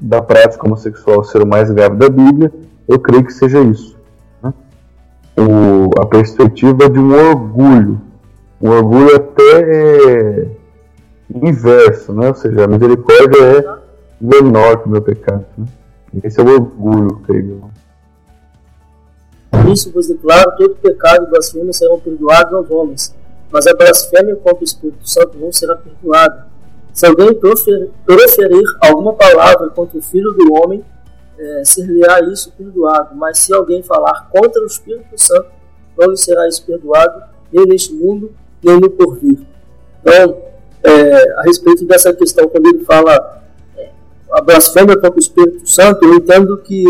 Speaker 2: da prática homossexual ser o mais grave da Bíblia, eu creio que seja isso. Né? O, a perspectiva de um orgulho. Um orgulho até é, inverso, né? ou seja, a misericórdia é menor que o meu pecado. Né? Esse é o orgulho, creio.
Speaker 1: Isso vos declaro: todo pecado e blasfêmia serão perdoados aos homens, mas a blasfêmia contra o Espírito Santo não será perdoada. Se alguém proferir, proferir alguma palavra contra o Filho do Homem, é, ser-lhe-á isso perdoado. Mas se alguém falar contra o Espírito Santo, não lhe será isso perdoado, nem neste mundo, nem no porvir. Então, é, a respeito dessa questão, quando ele fala a blasfêmia contra o Espírito Santo, eu entendo que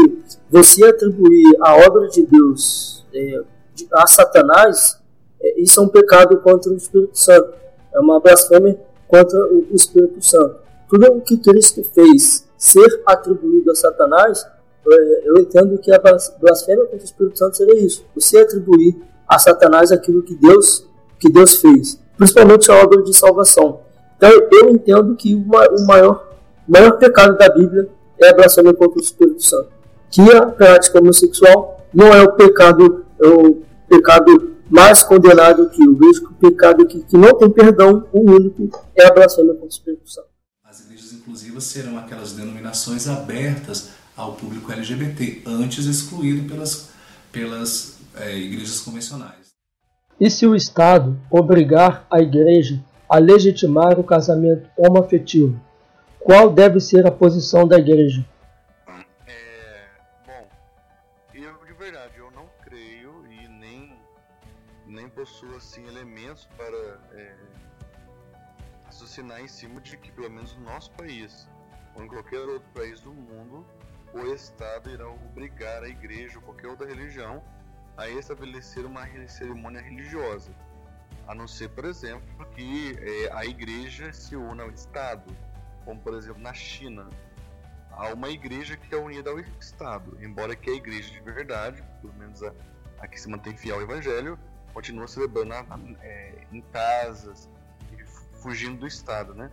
Speaker 1: você atribuir a obra de Deus é, a Satanás, é, isso é um pecado contra o Espírito Santo. É uma blasfêmia contra o Espírito Santo. Tudo o que Cristo fez ser atribuído a Satanás, é, eu entendo que a blasfêmia contra o Espírito Santo seria isso. Você atribuir a Satanás aquilo que Deus, que Deus fez, principalmente a obra de salvação. Então eu entendo que o maior o maior pecado da Bíblia é a blasfêmia contra o Espírito Santo. Que a prática homossexual não é o pecado, é o pecado mais condenado que vejo que o pecado que, que não tem perdão, o único, é a blasfêmia contra o Espírito Santo.
Speaker 5: As igrejas inclusivas serão aquelas denominações abertas ao público LGBT, antes excluído pelas, pelas é, igrejas convencionais.
Speaker 1: E se o Estado obrigar a igreja a legitimar o casamento homoafetivo, qual deve ser a posição da igreja?
Speaker 6: É, bom, eu de verdade eu não creio e nem nem possuo assim elementos para é, raciocinar em cima de que pelo menos no nosso país
Speaker 2: ou em qualquer outro país do mundo, o Estado irá obrigar a igreja ou qualquer outra religião a estabelecer uma cerimônia religiosa. A não ser, por exemplo, que é, a igreja se una ao Estado, como por exemplo na China. Há uma igreja que é unida ao Estado, embora que a igreja de verdade, pelo menos a, a que se mantém fiel ao Evangelho, continua celebrando é, em casas, fugindo do Estado, né?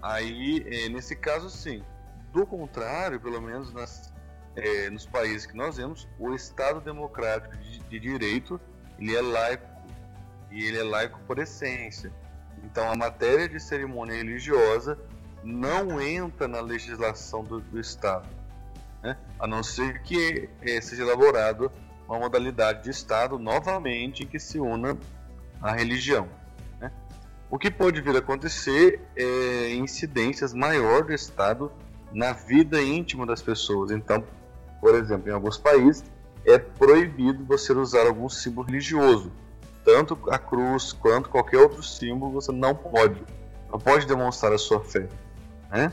Speaker 2: Aí, é, nesse caso, sim. Do contrário, pelo menos nas, é, nos países que nós vemos, o Estado democrático de, de, direito ele é laico e ele é laico por essência. Então, a matéria de cerimônia religiosa não entra na legislação do, do Estado, né? a não ser que é, seja elaborado uma modalidade de Estado novamente que se una a religião. O que pode vir a acontecer é incidências maior do Estado na vida íntima das pessoas. Então, por exemplo, em alguns países é proibido você usar algum símbolo religioso. Tanto a cruz quanto qualquer outro símbolo você não pode. Não pode demonstrar a sua fé. Né?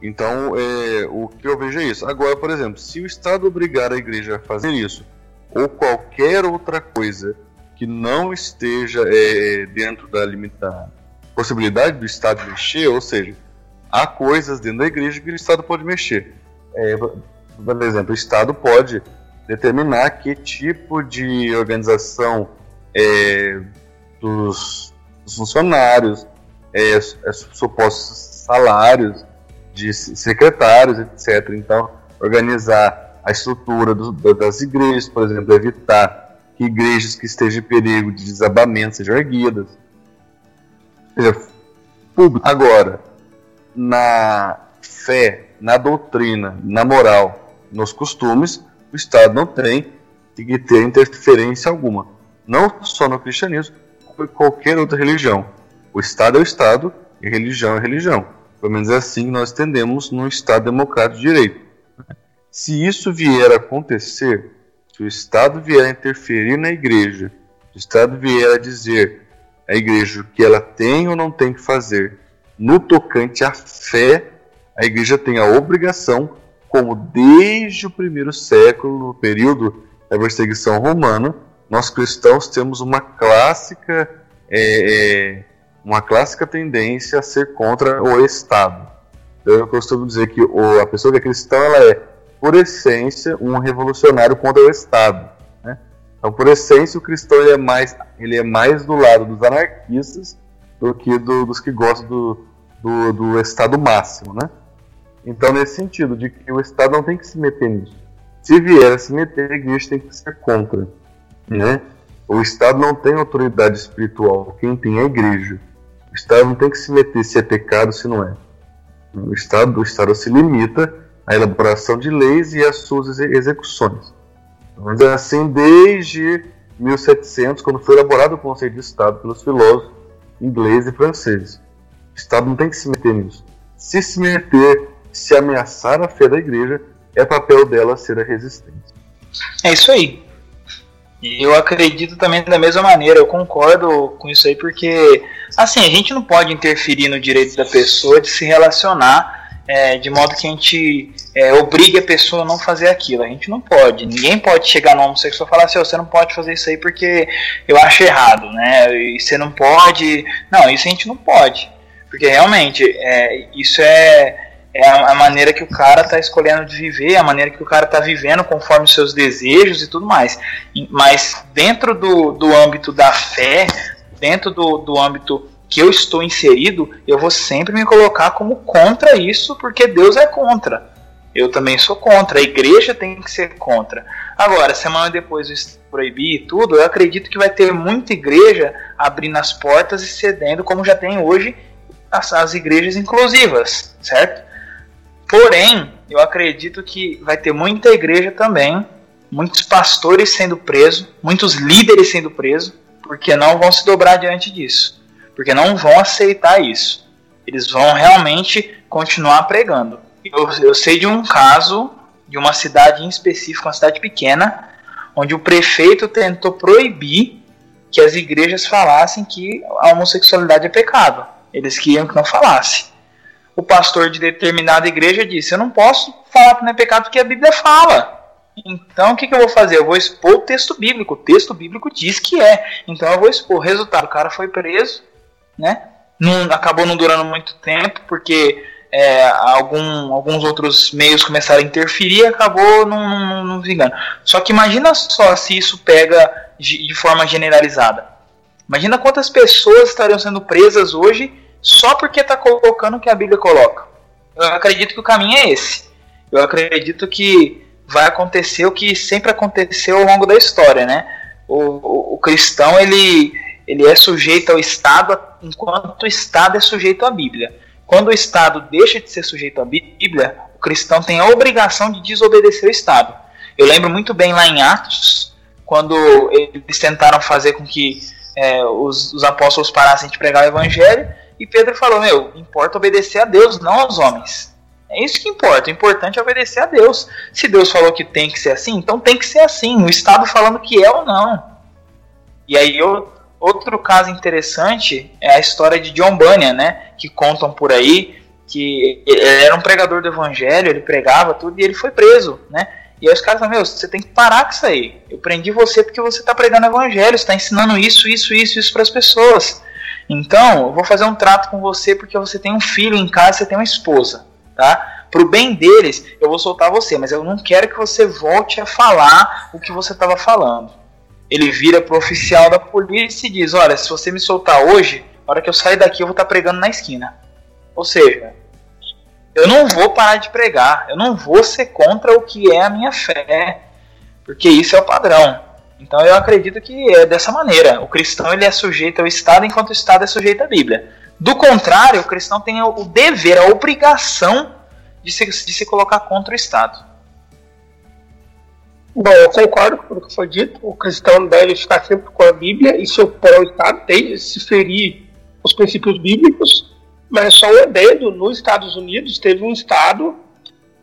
Speaker 2: Então, é, o que eu vejo é isso. Agora, por exemplo, se o Estado obrigar a igreja a fazer isso, ou qualquer outra coisa que não esteja é, dentro da limitada possibilidade do Estado mexer, ou seja, há coisas dentro da igreja que o Estado pode mexer. É, por exemplo, o Estado pode determinar que tipo de organização é, dos, funcionários, é, é supostos salários de secretários, etc. Então, organizar a estrutura do, das igrejas, por exemplo, evitar que igrejas que estejam em perigo de desabamento sejam erguidas. Público. Agora, na fé, na doutrina, na moral, nos costumes, o Estado não tem que ter interferência alguma. Não só no cristianismo, como em qualquer outra religião. O Estado é o Estado e religião é religião. Pelo menos é assim que nós entendemos no Estado democrático de direito. Se isso vier a acontecer, se o Estado vier a interferir na igreja, se o Estado vier a dizer à igreja o que ela tem ou não tem que fazer no tocante à fé, a igreja tem a obrigação, como desde o primeiro século, no período da perseguição romana, nós cristãos temos uma clássica é, é uma clássica tendência a ser contra o Estado. Eu costumo dizer que a pessoa que é cristã ela é por essência, um revolucionário contra o Estado. Né? Então, por essência, o cristão ele é, mais, ele é mais do lado dos anarquistas do que do, dos que gostam do, do, do, Estado máximo. Né? Então, nesse sentido, de que o Estado não tem que se meter nisso. Se vier a se meter, a igreja tem que ser contra. Né? O Estado não tem autoridade espiritual, quem tem é a igreja. O Estado não tem que se meter se é pecado, se não é. O Estado, o Estado se limita a elaboração de leis e as suas execuções. Vamos dizer assim, desde 1700, quando foi elaborado o conceito de Estado pelos filósofos ingleses e franceses. O Estado não tem que se meter nisso. Se se meter, se ameaçar a fé da igreja, é papel dela ser a resistência.
Speaker 3: É isso aí. Eu acredito também da mesma maneira, eu concordo com isso aí, porque assim, a gente não pode interferir no direito da pessoa de se relacionar é, de modo que a gente é, obrigue a pessoa a não fazer aquilo. A gente não pode. Ninguém pode chegar no homossexual e falar assim: você não pode fazer isso aí porque eu acho errado, né? E você não pode. Não, isso a gente não pode. Porque realmente é, isso é, é a maneira que o cara está escolhendo de viver, a maneira que o cara está vivendo conforme os seus desejos e tudo mais. Mas dentro do, do âmbito da fé, dentro do, do âmbito que eu estou inserido, eu vou sempre me colocar como contra isso, porque Deus é contra. Eu também sou contra, a igreja tem que ser contra. Agora, semana depois de proibir e tudo, eu acredito que vai ter muita igreja abrindo as portas e cedendo, como já tem hoje as, as igrejas inclusivas, certo? Porém, eu acredito que vai ter muita igreja também, muitos pastores sendo presos, muitos líderes sendo presos, porque não vão se dobrar diante disso porque não vão aceitar isso. Eles vão realmente continuar pregando. Eu, eu sei de um caso de uma cidade em específico, uma cidade pequena, onde o prefeito tentou proibir que as igrejas falassem que a homossexualidade é pecado. Eles queriam que não falasse. O pastor de determinada igreja disse: Eu não posso falar que não é pecado porque a Bíblia fala. Então o que, que eu vou fazer? Eu vou expor o texto bíblico. O texto bíblico diz que é. Então eu vou expor. Resultado: o cara foi preso, né? Não, acabou não durando muito tempo porque é, algum, alguns outros meios começaram a interferir e acabou não, não, não vingando. Só que imagina só se isso pega de, de forma generalizada. Imagina quantas pessoas estariam sendo presas hoje só porque está colocando o que a Bíblia coloca. Eu acredito que o caminho é esse. Eu acredito que vai acontecer o que sempre aconteceu ao longo da história, né? O, o, o cristão ele, ele é sujeito ao Estado enquanto o Estado é sujeito à Bíblia. Quando o Estado deixa de ser sujeito à Bíblia, o cristão tem a obrigação de desobedecer o Estado. Eu lembro muito bem lá em Atos, quando eles tentaram fazer com que é, os, os, apóstolos parassem de pregar o Evangelho, e Pedro falou: Meu, importa obedecer a Deus, não aos homens. É isso que importa. O importante é obedecer a Deus. Se Deus falou que tem que ser assim, então tem que ser assim. O Estado falando que é ou não. E aí outro caso interessante é a história de John Bunyan, né? Que contam por aí que ele era um pregador do Evangelho, ele pregava tudo e ele foi preso, né? E aí os caras falam, meu, você tem que parar com isso aí. Eu prendi você porque você está pregando evangelho, está ensinando isso, isso, isso, isso para as pessoas. Então, eu vou fazer um trato com você porque você tem um filho em casa, você tem uma esposa, tá? Pro bem deles, eu vou soltar você, mas eu não quero que você volte a falar o que você estava falando. Ele vira pro oficial da polícia e diz: Olha, se você me soltar hoje, na hora que eu sair daqui, eu vou estar tá pregando na esquina. Ou seja, eu não vou parar de pregar, eu não vou ser contra o que é a minha fé, porque isso é o padrão. Então eu acredito que é dessa maneira. O cristão ele é sujeito ao Estado enquanto o Estado é sujeito à Bíblia. Do contrário, o cristão tem o dever, a obrigação de se, de se colocar contra o Estado.
Speaker 4: Bom, eu concordo com o que foi dito. O cristão deve ficar sempre com a Bíblia e se opor ao Estado, tem de se ferir os princípios bíblicos mas só um adendo, nos Estados Unidos teve um estado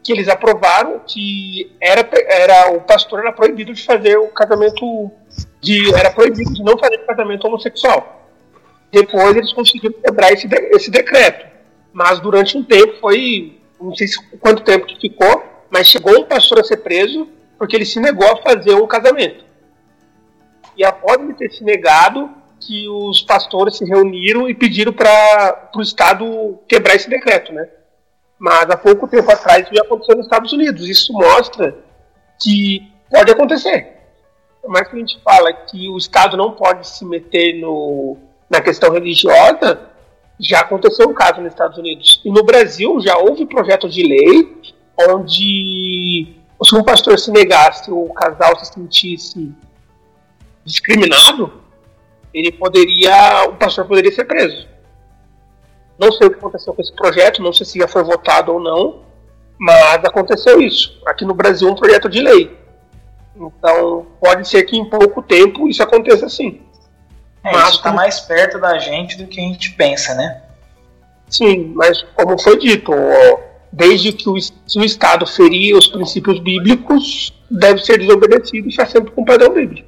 Speaker 4: que eles aprovaram que era, era o pastor era proibido de fazer o casamento de era proibido de não fazer casamento homossexual. Depois eles conseguiram quebrar esse, esse decreto, mas durante um tempo foi não sei quanto tempo que ficou, mas chegou um pastor a ser preso porque ele se negou a fazer um casamento. E após ele ter se negado, que os pastores se reuniram e pediram para o Estado quebrar esse decreto, né? Mas há pouco tempo atrás já aconteceu nos Estados Unidos. Isso mostra que pode acontecer. Por mais que a gente fala que o Estado não pode se meter no, na questão religiosa, já aconteceu um caso nos Estados Unidos. E no Brasil já houve projeto de lei onde se um pastor se negasse, o casal se sentisse discriminado, ele poderia, o pastor poderia ser preso. Não sei o que aconteceu com esse projeto, não sei se já foi votado ou não, mas aconteceu isso. Aqui no Brasil, um projeto de lei. Então, pode ser que em pouco tempo isso aconteça assim.
Speaker 3: É, mas, isso está como... mais perto da gente do que a gente pensa, né?
Speaker 4: Sim, mas como foi dito, desde que o, se o Estado ferir os princípios bíblicos, deve ser desobedecido e está sempre com o padrão bíblico.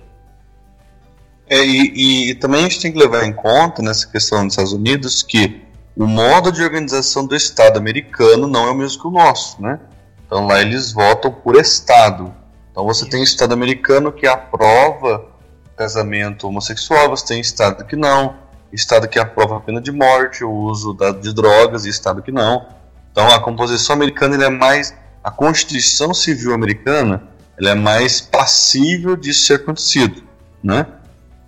Speaker 2: É, e, e, também a gente tem que levar em conta nessa questão dos Estados Unidos que o modo de organização do Estado americano não é o mesmo que o nosso, né? Então lá eles votam por Estado. Então você tem Estado americano que aprova casamento homossexual, você tem Estado que não, Estado que aprova a pena de morte, o uso de drogas e Estado que não. Então a composição americana é mais a Constituição Civil americana, ela é mais passível de ser acontecido, né?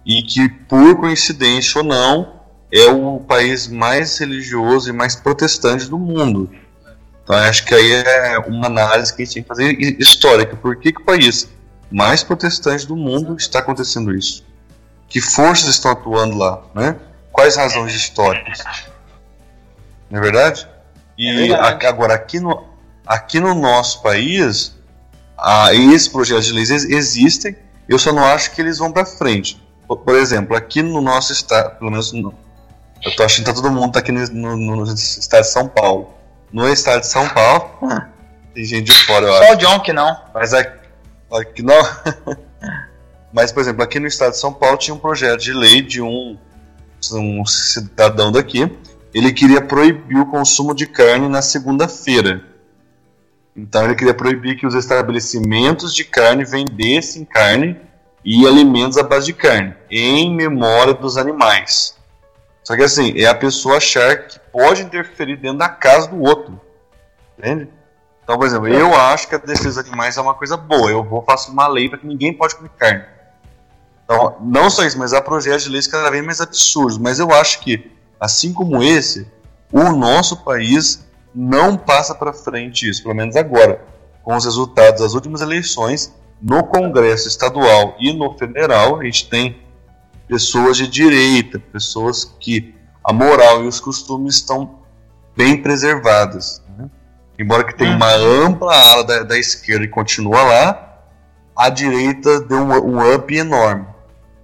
Speaker 2: e que, por coincidência ou não, é o país mais religioso e mais protestante do mundo. Então, acho que aí é uma análise que a gente tem que fazer histórica. Por que, que o país mais protestante do mundo está acontecendo isso? Que forças estão atuando lá? Né? Quais razões históricas? Não é verdade? E é verdade. agora, aqui no, aqui no nosso país, ah, esses projetos de leis existem, eu só não acho que eles vão para frente. Por exemplo, aqui no nosso estado, pelo menos no, eu tô achando que tá todo mundo tá aqui no, no, no, estado de São Paulo. No estado de São Paulo, tem gente de fora, eu
Speaker 3: Só
Speaker 2: acho.
Speaker 3: Só o John que não.
Speaker 2: Mas aqui, aqui não. Mas, por exemplo, aqui no estado de São Paulo tinha um projeto de lei de um, um cidadão daqui ele queria proibir o consumo de carne na segunda-feira. Então ele queria proibir que os estabelecimentos de carne vendessem carne e alimentos à base de carne, em memória dos animais. Só que assim, é a pessoa achar que pode interferir dentro da casa do outro. Entende? Então, por exemplo, eu acho que a defesa dos animais é uma coisa boa. Eu vou faço uma lei para que ninguém pode comer carne. Então, não só isso, mas há projetos de leis cada vez mais absurdos. Mas eu acho que, assim como esse, o nosso país não passa para frente isso, pelo menos agora, com os resultados das últimas eleições no Congresso Estadual e no Federal, a gente tem pessoas de direita, pessoas que a moral e os costumes estão bem preservadas. Né? Embora que tenha uma uhum. ampla ala da, da, esquerda e continua lá, a direita deu um, um up enorme.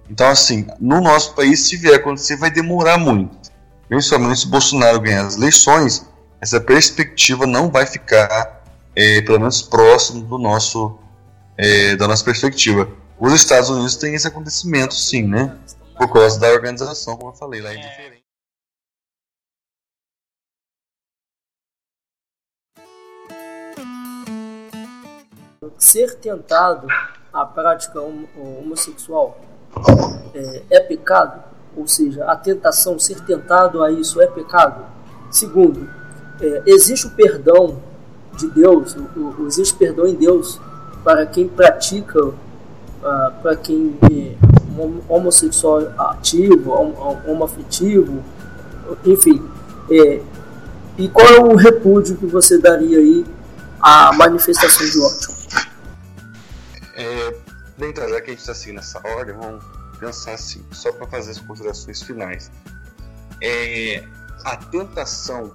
Speaker 2: Então, assim, no nosso país, se vier acontecer, vai demorar muito. Principalmente se Bolsonaro ganhar as eleições, essa perspectiva não vai ficar, é, pelo menos próximo do nosso, é, da nossa perspectiva. Os Estados Unidos têm esse acontecimento, sim, né? Por causa da organização, como eu falei, lá é diferente.
Speaker 1: Ser tentado à prática homossexual é, é pecado? Ou seja, a tentação, ser tentado a isso é pecado? Segundo, é, existe o perdão de Deus, o, o, existe perdão em Deus para quem pratica, uh, para quem é homossexual ativo, homoafetivo, enfim. É, e qual é o repúdio que você daria aí à manifestação de ódio?
Speaker 2: É, então, já que a gente está assim nessa ordem, vamos pensar assim, só para fazer as considerações finais. É, a tentação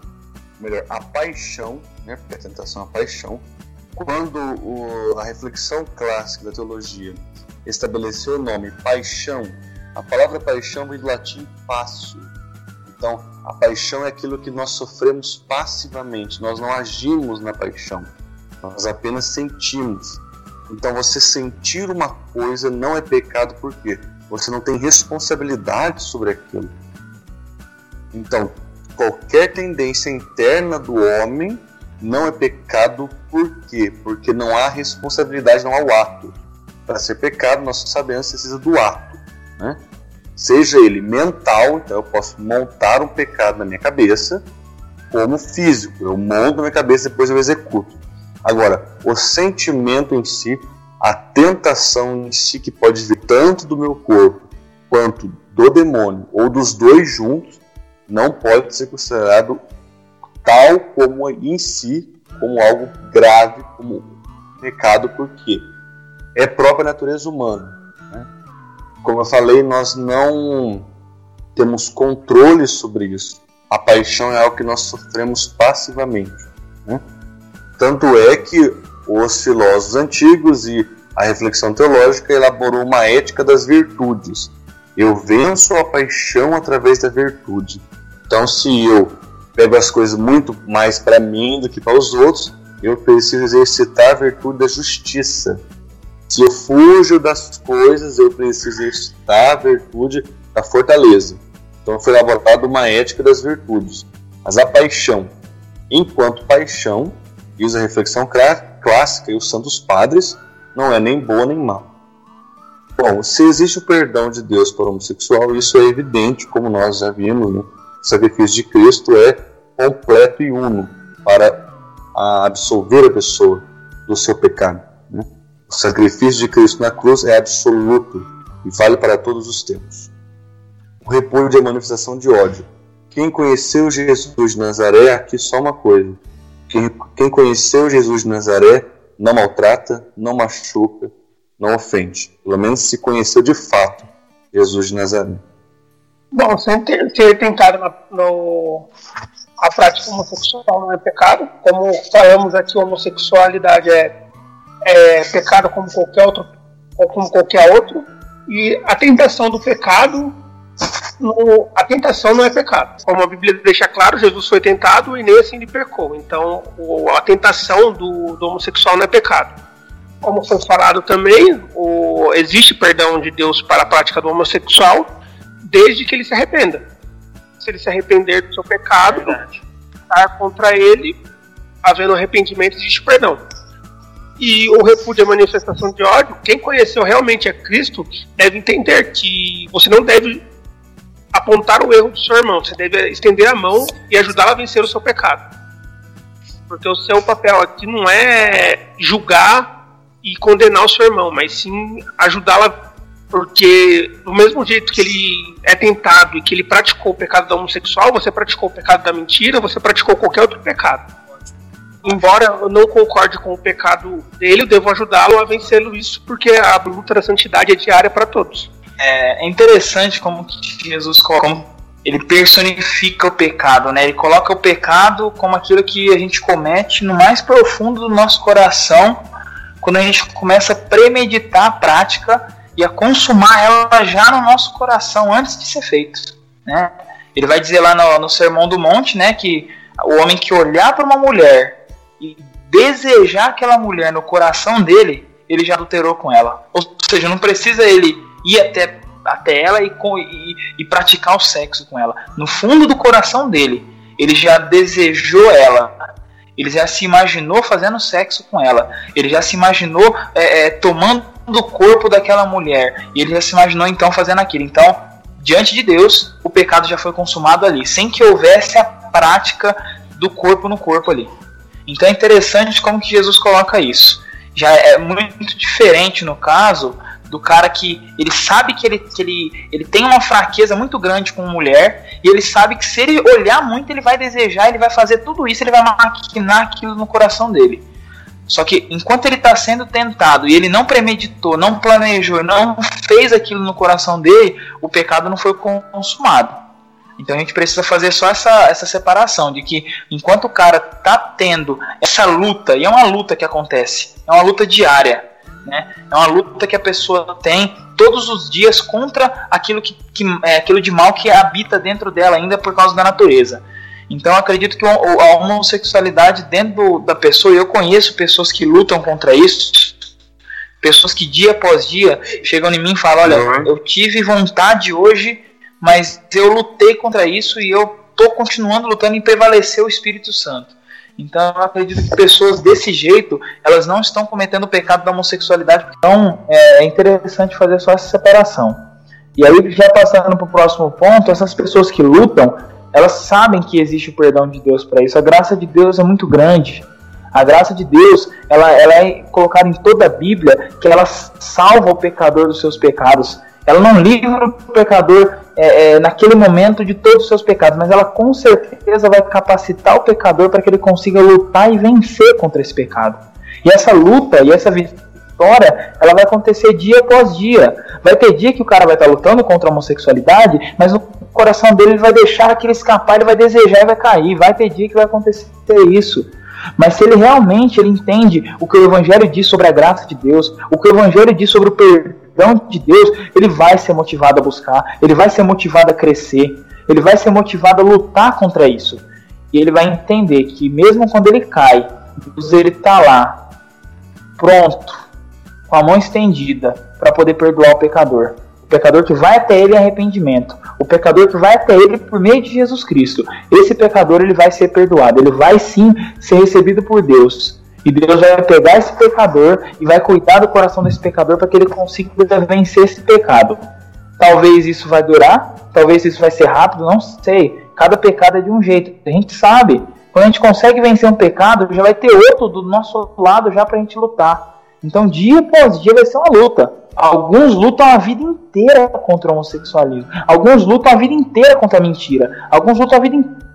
Speaker 2: melhor, a paixão, né, porque a tentação é a paixão, quando o, a reflexão clássica da teologia estabeleceu o nome paixão, a palavra paixão vem do latim passo. Então, a paixão é aquilo que nós sofremos passivamente, nós não agimos na paixão, nós apenas sentimos. Então, você sentir uma coisa não é pecado porque você não tem responsabilidade sobre aquilo. Então, qualquer tendência interna do homem não é pecado, por quê? Porque não há responsabilidade, não há o ato. Para ser pecado, nós sabemos que precisa do ato. Né? Seja ele mental, então eu posso montar um pecado na minha cabeça, como físico. Eu monto na minha cabeça e depois eu executo. Agora, o sentimento em si, a tentação em si, que pode vir tanto do meu corpo quanto do demônio, ou dos dois juntos, não pode ser considerado tal como em si, como algo grave, como pecado, porque é própria natureza humana. Né? Como eu falei, nós não temos controle sobre isso. A paixão é algo que nós sofremos passivamente. Né? Tanto é que os filósofos antigos e a reflexão teológica elaborou uma ética das virtudes. Eu venço a paixão através da virtude. Então, se eu pego as coisas muito mais para mim do que para os outros, eu preciso exercitar a virtude da justiça. Se eu fujo das coisas, eu preciso exercitar a virtude da fortaleza. Então, foi elaborada uma ética das virtudes. Mas a paixão, enquanto paixão, diz a reflexão clássica e os santos padres, não é nem boa nem má. Bom, se existe o perdão de Deus para o homossexual, isso é evidente, como nós já vimos, né? o sacrifício de Cristo é completo e uno para absolver a pessoa do seu pecado. O sacrifício de Cristo na cruz é absoluto e vale para todos os tempos. O repúdio é manifestação de ódio. Quem conheceu Jesus de Nazaré, aqui só uma coisa. Quem, quem conheceu Jesus de Nazaré não maltrata, não machuca, não ofende. Pelo menos se conheceu de fato Jesus de Nazaré.
Speaker 4: Bom, ser, ser tentado na, no, a prática homossexual não é pecado. Como falamos aqui, homossexualidade é, é pecado como qualquer outro, ou como qualquer outro. E a tentação do pecado, no, a tentação não é pecado. Como a Bíblia deixa claro, Jesus foi tentado e nem assim ele pecou. Então, o, a tentação do, do, homossexual não é pecado. Como foi falado também, o, existe perdão de Deus para a prática do homossexual desde que ele se arrependa. se ele se arrepender do seu pecado, estar contra ele, havendo arrependimento, existe perdão. E o repúdio à manifestação de ódio, quem conheceu realmente a Cristo deve entender que você não deve apontar o erro do seu irmão, você deve estender a mão e ajudá-lo a vencer o seu pecado. Porque o seu papel aqui não é julgar e condenar o seu irmão, mas sim ajudá-lo porque do mesmo jeito que ele é tentado e que ele praticou o pecado da homossexual, você praticou o pecado da mentira, você praticou qualquer outro pecado. Embora eu não concorde com o pecado dele, eu devo ajudá-lo a vencê-lo isso, porque a luta da santidade é diária para todos.
Speaker 3: É, é interessante como que Jesus ele personifica o pecado, né? Ele coloca o pecado como aquilo que a gente comete no mais profundo do nosso coração, quando a gente começa a premeditar a prática e a consumar ela já no nosso coração antes de ser feito, né? Ele vai dizer lá no, no Sermão do Monte, né, que o homem que olhar para uma mulher e desejar aquela mulher no coração dele, ele já adulterou com ela. Ou seja, não precisa ele ir até, até ela e, e, e praticar o sexo com ela. No fundo do coração dele, ele já desejou ela. Ele já se imaginou fazendo sexo com ela. Ele já se imaginou é, é, tomando do corpo daquela mulher. E ele já se imaginou então fazendo aquilo. Então, diante de Deus, o pecado já foi consumado ali, sem que houvesse a prática do corpo no corpo ali. Então é interessante como que Jesus coloca isso. Já é muito diferente no caso do cara que ele sabe que ele, que ele, ele tem uma fraqueza muito grande com mulher e ele sabe que se ele olhar muito ele vai desejar, ele vai fazer tudo isso, ele vai maquinar aquilo no coração dele. Só que enquanto ele está sendo tentado e ele não premeditou, não planejou, não fez aquilo no coração dele, o pecado não foi consumado. Então a gente precisa fazer só essa, essa separação de que enquanto o cara está tendo essa luta, e é uma luta que acontece, é uma luta diária, né? é uma luta que a pessoa tem todos os dias contra aquilo, que, que é, aquilo de mal que habita dentro dela ainda por causa da natureza. Então acredito que a homossexualidade dentro da pessoa, eu conheço pessoas que lutam contra isso, pessoas que dia após dia chegam em mim e falam: Olha, uhum. eu tive vontade hoje, mas eu lutei contra isso e eu estou continuando lutando em prevalecer o Espírito Santo. Então eu acredito que pessoas desse jeito, elas não estão cometendo o pecado da homossexualidade. Então é interessante fazer só essa separação. E aí, já passando para o próximo ponto, essas pessoas que lutam, elas sabem que existe o perdão de Deus para isso. A graça de Deus é muito grande. A graça de Deus, ela, ela é colocada em toda a Bíblia, que ela salva o pecador dos seus pecados. Ela não livra o pecador é, é, naquele momento de todos os seus pecados, mas ela com certeza vai capacitar o pecador para que ele consiga lutar e vencer contra esse pecado. E essa luta e essa vitória, ela vai acontecer dia após dia. Vai ter dia que o cara vai estar lutando contra a homossexualidade, mas no coração dele ele vai deixar aquilo escapar, ele vai desejar e vai cair. Vai ter dia que vai acontecer isso. Mas se ele realmente ele entende o que o Evangelho diz sobre a graça de Deus, o que o Evangelho diz sobre o perdão de Deus, ele vai ser motivado a buscar, ele vai ser motivado a crescer, ele vai ser motivado a lutar contra isso. E ele vai entender que mesmo quando ele cai, Deus ele está lá, pronto, com a mão estendida para poder perdoar o pecador. O pecador que vai até ele em arrependimento. O pecador que vai até ele por meio de Jesus Cristo. Esse pecador ele vai ser perdoado. Ele vai sim ser recebido por Deus. E Deus vai pegar esse pecador e vai cuidar do coração desse pecador para que ele consiga vencer esse pecado. Talvez isso vai durar, talvez isso vai ser rápido, não sei. Cada pecado é de um jeito. A gente sabe. Quando a gente consegue vencer um pecado, já vai ter outro do nosso lado já para a gente lutar. Então, dia após dia vai ser uma luta. Alguns lutam a vida inteira contra o homossexualismo. Alguns lutam a vida inteira contra a mentira. Alguns lutam a vida inteira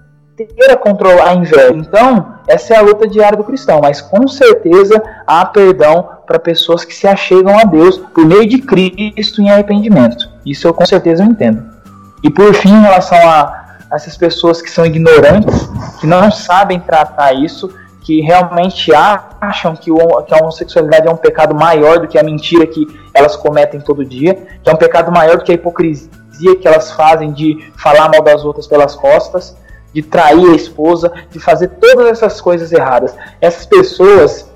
Speaker 3: contra a inveja. Então, essa é a luta diária do cristão. Mas com certeza há perdão para pessoas que se achegam a Deus por meio de Cristo em arrependimento. Isso eu com certeza entendo. E por fim, em relação a essas pessoas que são ignorantes, que não sabem tratar isso, que realmente acham que, o, que a homossexualidade é um pecado maior do que a mentira que elas cometem todo dia, que é um pecado maior do que a hipocrisia que elas fazem de falar mal das outras pelas costas, de trair a esposa, de fazer todas essas coisas erradas. Essas pessoas,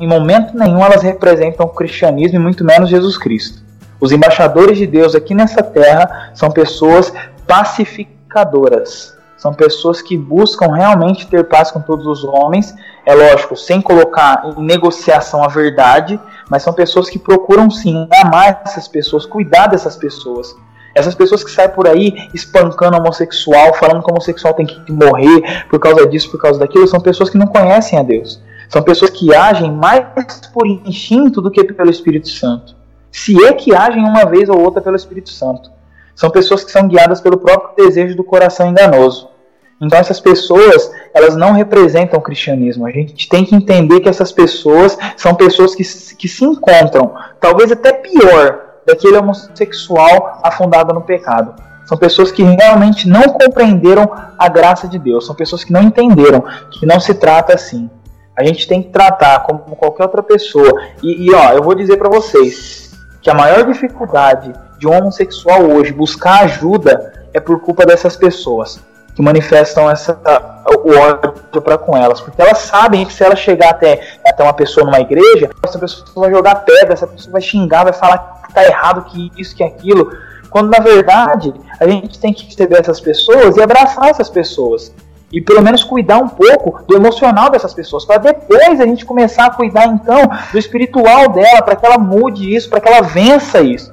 Speaker 3: em momento nenhum, elas representam o cristianismo e muito menos Jesus Cristo. Os embaixadores de Deus aqui nessa terra são pessoas pacificadoras. São pessoas que buscam realmente ter paz com todos os homens. É lógico, sem colocar em negociação a verdade, mas são pessoas que procuram sim amar essas pessoas, cuidar dessas pessoas. Essas pessoas que saem por aí espancando homossexual, falando que homossexual tem que morrer por causa disso, por causa daquilo, são pessoas que não conhecem a Deus. São pessoas que agem mais por instinto do que pelo Espírito Santo. Se é que agem uma vez ou outra pelo Espírito Santo. São pessoas que são guiadas pelo próprio desejo do coração enganoso. Então essas pessoas, elas não representam o cristianismo. A gente tem que entender que essas pessoas são pessoas que, que se encontram, talvez até pior, daquele homossexual afundado no pecado. São pessoas que realmente não compreenderam a graça de Deus. São pessoas que não entenderam que não se trata assim. A gente tem que tratar como qualquer outra pessoa. E, e ó, eu vou dizer para vocês que a maior dificuldade de um homossexual hoje buscar ajuda é por culpa dessas pessoas que manifestam essa, o ódio para com elas, porque elas sabem que se ela chegar até, até uma pessoa numa igreja, essa pessoa vai jogar pedra, essa pessoa vai xingar, vai falar que tá errado, que isso, que aquilo, quando na verdade a gente tem que receber essas pessoas e abraçar essas pessoas. E pelo menos cuidar um pouco do emocional dessas pessoas, para depois a gente começar a cuidar então do espiritual dela, para que ela mude isso, para que ela vença isso.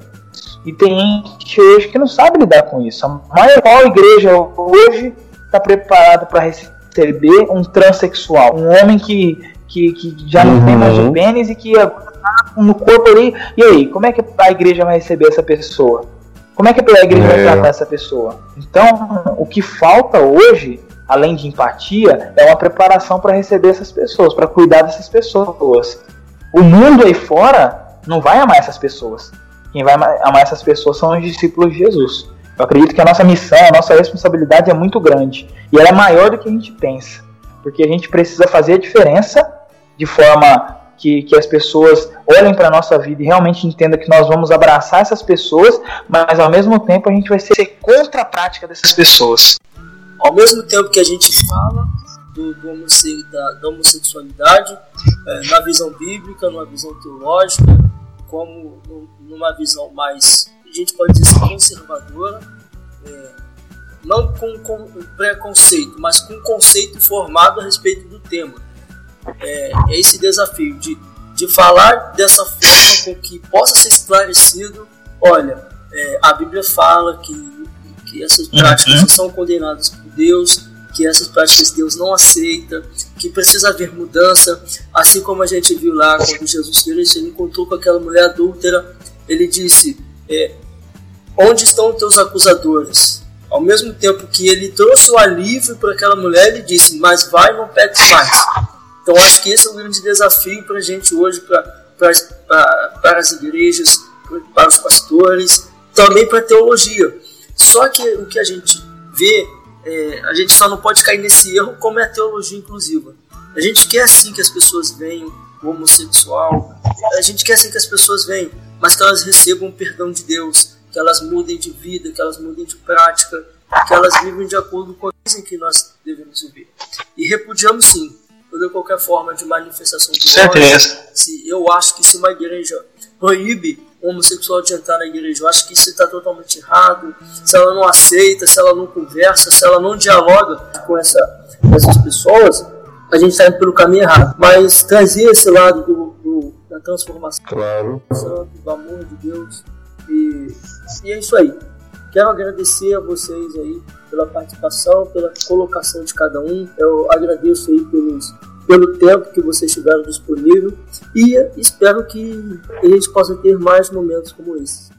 Speaker 3: E tem gente hoje que não sabe lidar com isso. A maior igreja hoje está preparada para receber um transexual, um homem que, que, que já não uhum. tem mais o uhum. pênis e que tá no corpo ali. E aí, como é que a igreja vai receber essa pessoa? Como é que a igreja é. vai tratar essa pessoa? Então, o que falta hoje, além de empatia, é uma preparação para receber essas pessoas, para cuidar dessas pessoas. O mundo aí fora não vai amar essas pessoas. Quem vai amar essas pessoas são os discípulos de Jesus. Eu acredito que a nossa missão, a nossa responsabilidade é muito grande. E ela é maior do que a gente pensa. Porque a gente precisa fazer a diferença de forma que, que as pessoas olhem para a nossa vida e realmente entendam que nós vamos abraçar essas pessoas, mas ao mesmo tempo a gente vai ser contra a prática dessas pessoas.
Speaker 1: Ao mesmo tempo que a gente fala do, do da, da, homossexualidade, é, na visão bíblica, numa visão teológica, como numa visão mais, a gente pode dizer assim, conservadora, é, não com, com preconceito, mas com conceito formado a respeito do tema. É, é esse desafio de, de falar dessa forma com que possa ser esclarecido. Olha, é, a Bíblia fala que, que essas práticas uhum. são condenadas por Deus, que essas práticas Deus não aceita, que precisa haver mudança, assim como a gente viu lá quando Jesus Cristo ele encontrou com aquela mulher adúltera, ele disse: é, Onde estão os teus acusadores? Ao mesmo tempo que ele trouxe o alívio para aquela mulher, ele disse: Mas vai, não peques mais. Então acho que esse é o grande desafio para a gente hoje, para as igrejas, para os pastores, também para a teologia. Só que o que a gente vê é, a gente só não pode cair nesse erro como é a teologia inclusiva. A gente quer sim que as pessoas venham, o homossexual, a gente quer sim que as pessoas venham, mas que elas recebam o perdão de Deus, que elas mudem de vida, que elas mudem de prática, que elas vivem de acordo com a em que nós devemos viver. E repudiamos sim toda qualquer forma de manifestação de
Speaker 3: ódio.
Speaker 1: Se eu acho que se uma igreja proíbe homossexual de entrar na igreja. Eu acho que isso está totalmente errado. Se ela não aceita, se ela não conversa, se ela não dialoga com essa, essas pessoas, a gente está indo pelo caminho errado. Mas trazer esse lado do, do, da transformação,
Speaker 2: claro.
Speaker 1: do amor de Deus. E, e é isso aí. Quero agradecer a vocês aí pela participação, pela colocação de cada um. Eu agradeço aí pelos pelo tempo que vocês tiveram disponível e espero que a gente possa ter mais momentos como esse.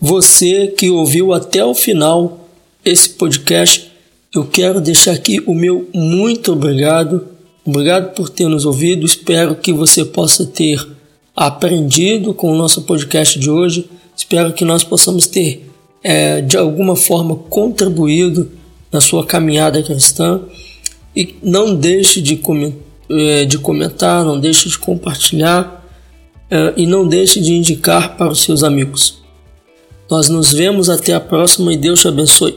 Speaker 1: Você que ouviu até o final esse podcast, eu quero deixar aqui o meu muito obrigado Obrigado por ter nos ouvido. Espero que você possa ter aprendido com o nosso podcast de hoje. Espero que nós possamos ter, é, de alguma forma, contribuído na sua caminhada cristã. E não deixe de, é, de comentar, não deixe de compartilhar é, e não deixe de indicar para os seus amigos. Nós nos vemos até a próxima e Deus te abençoe.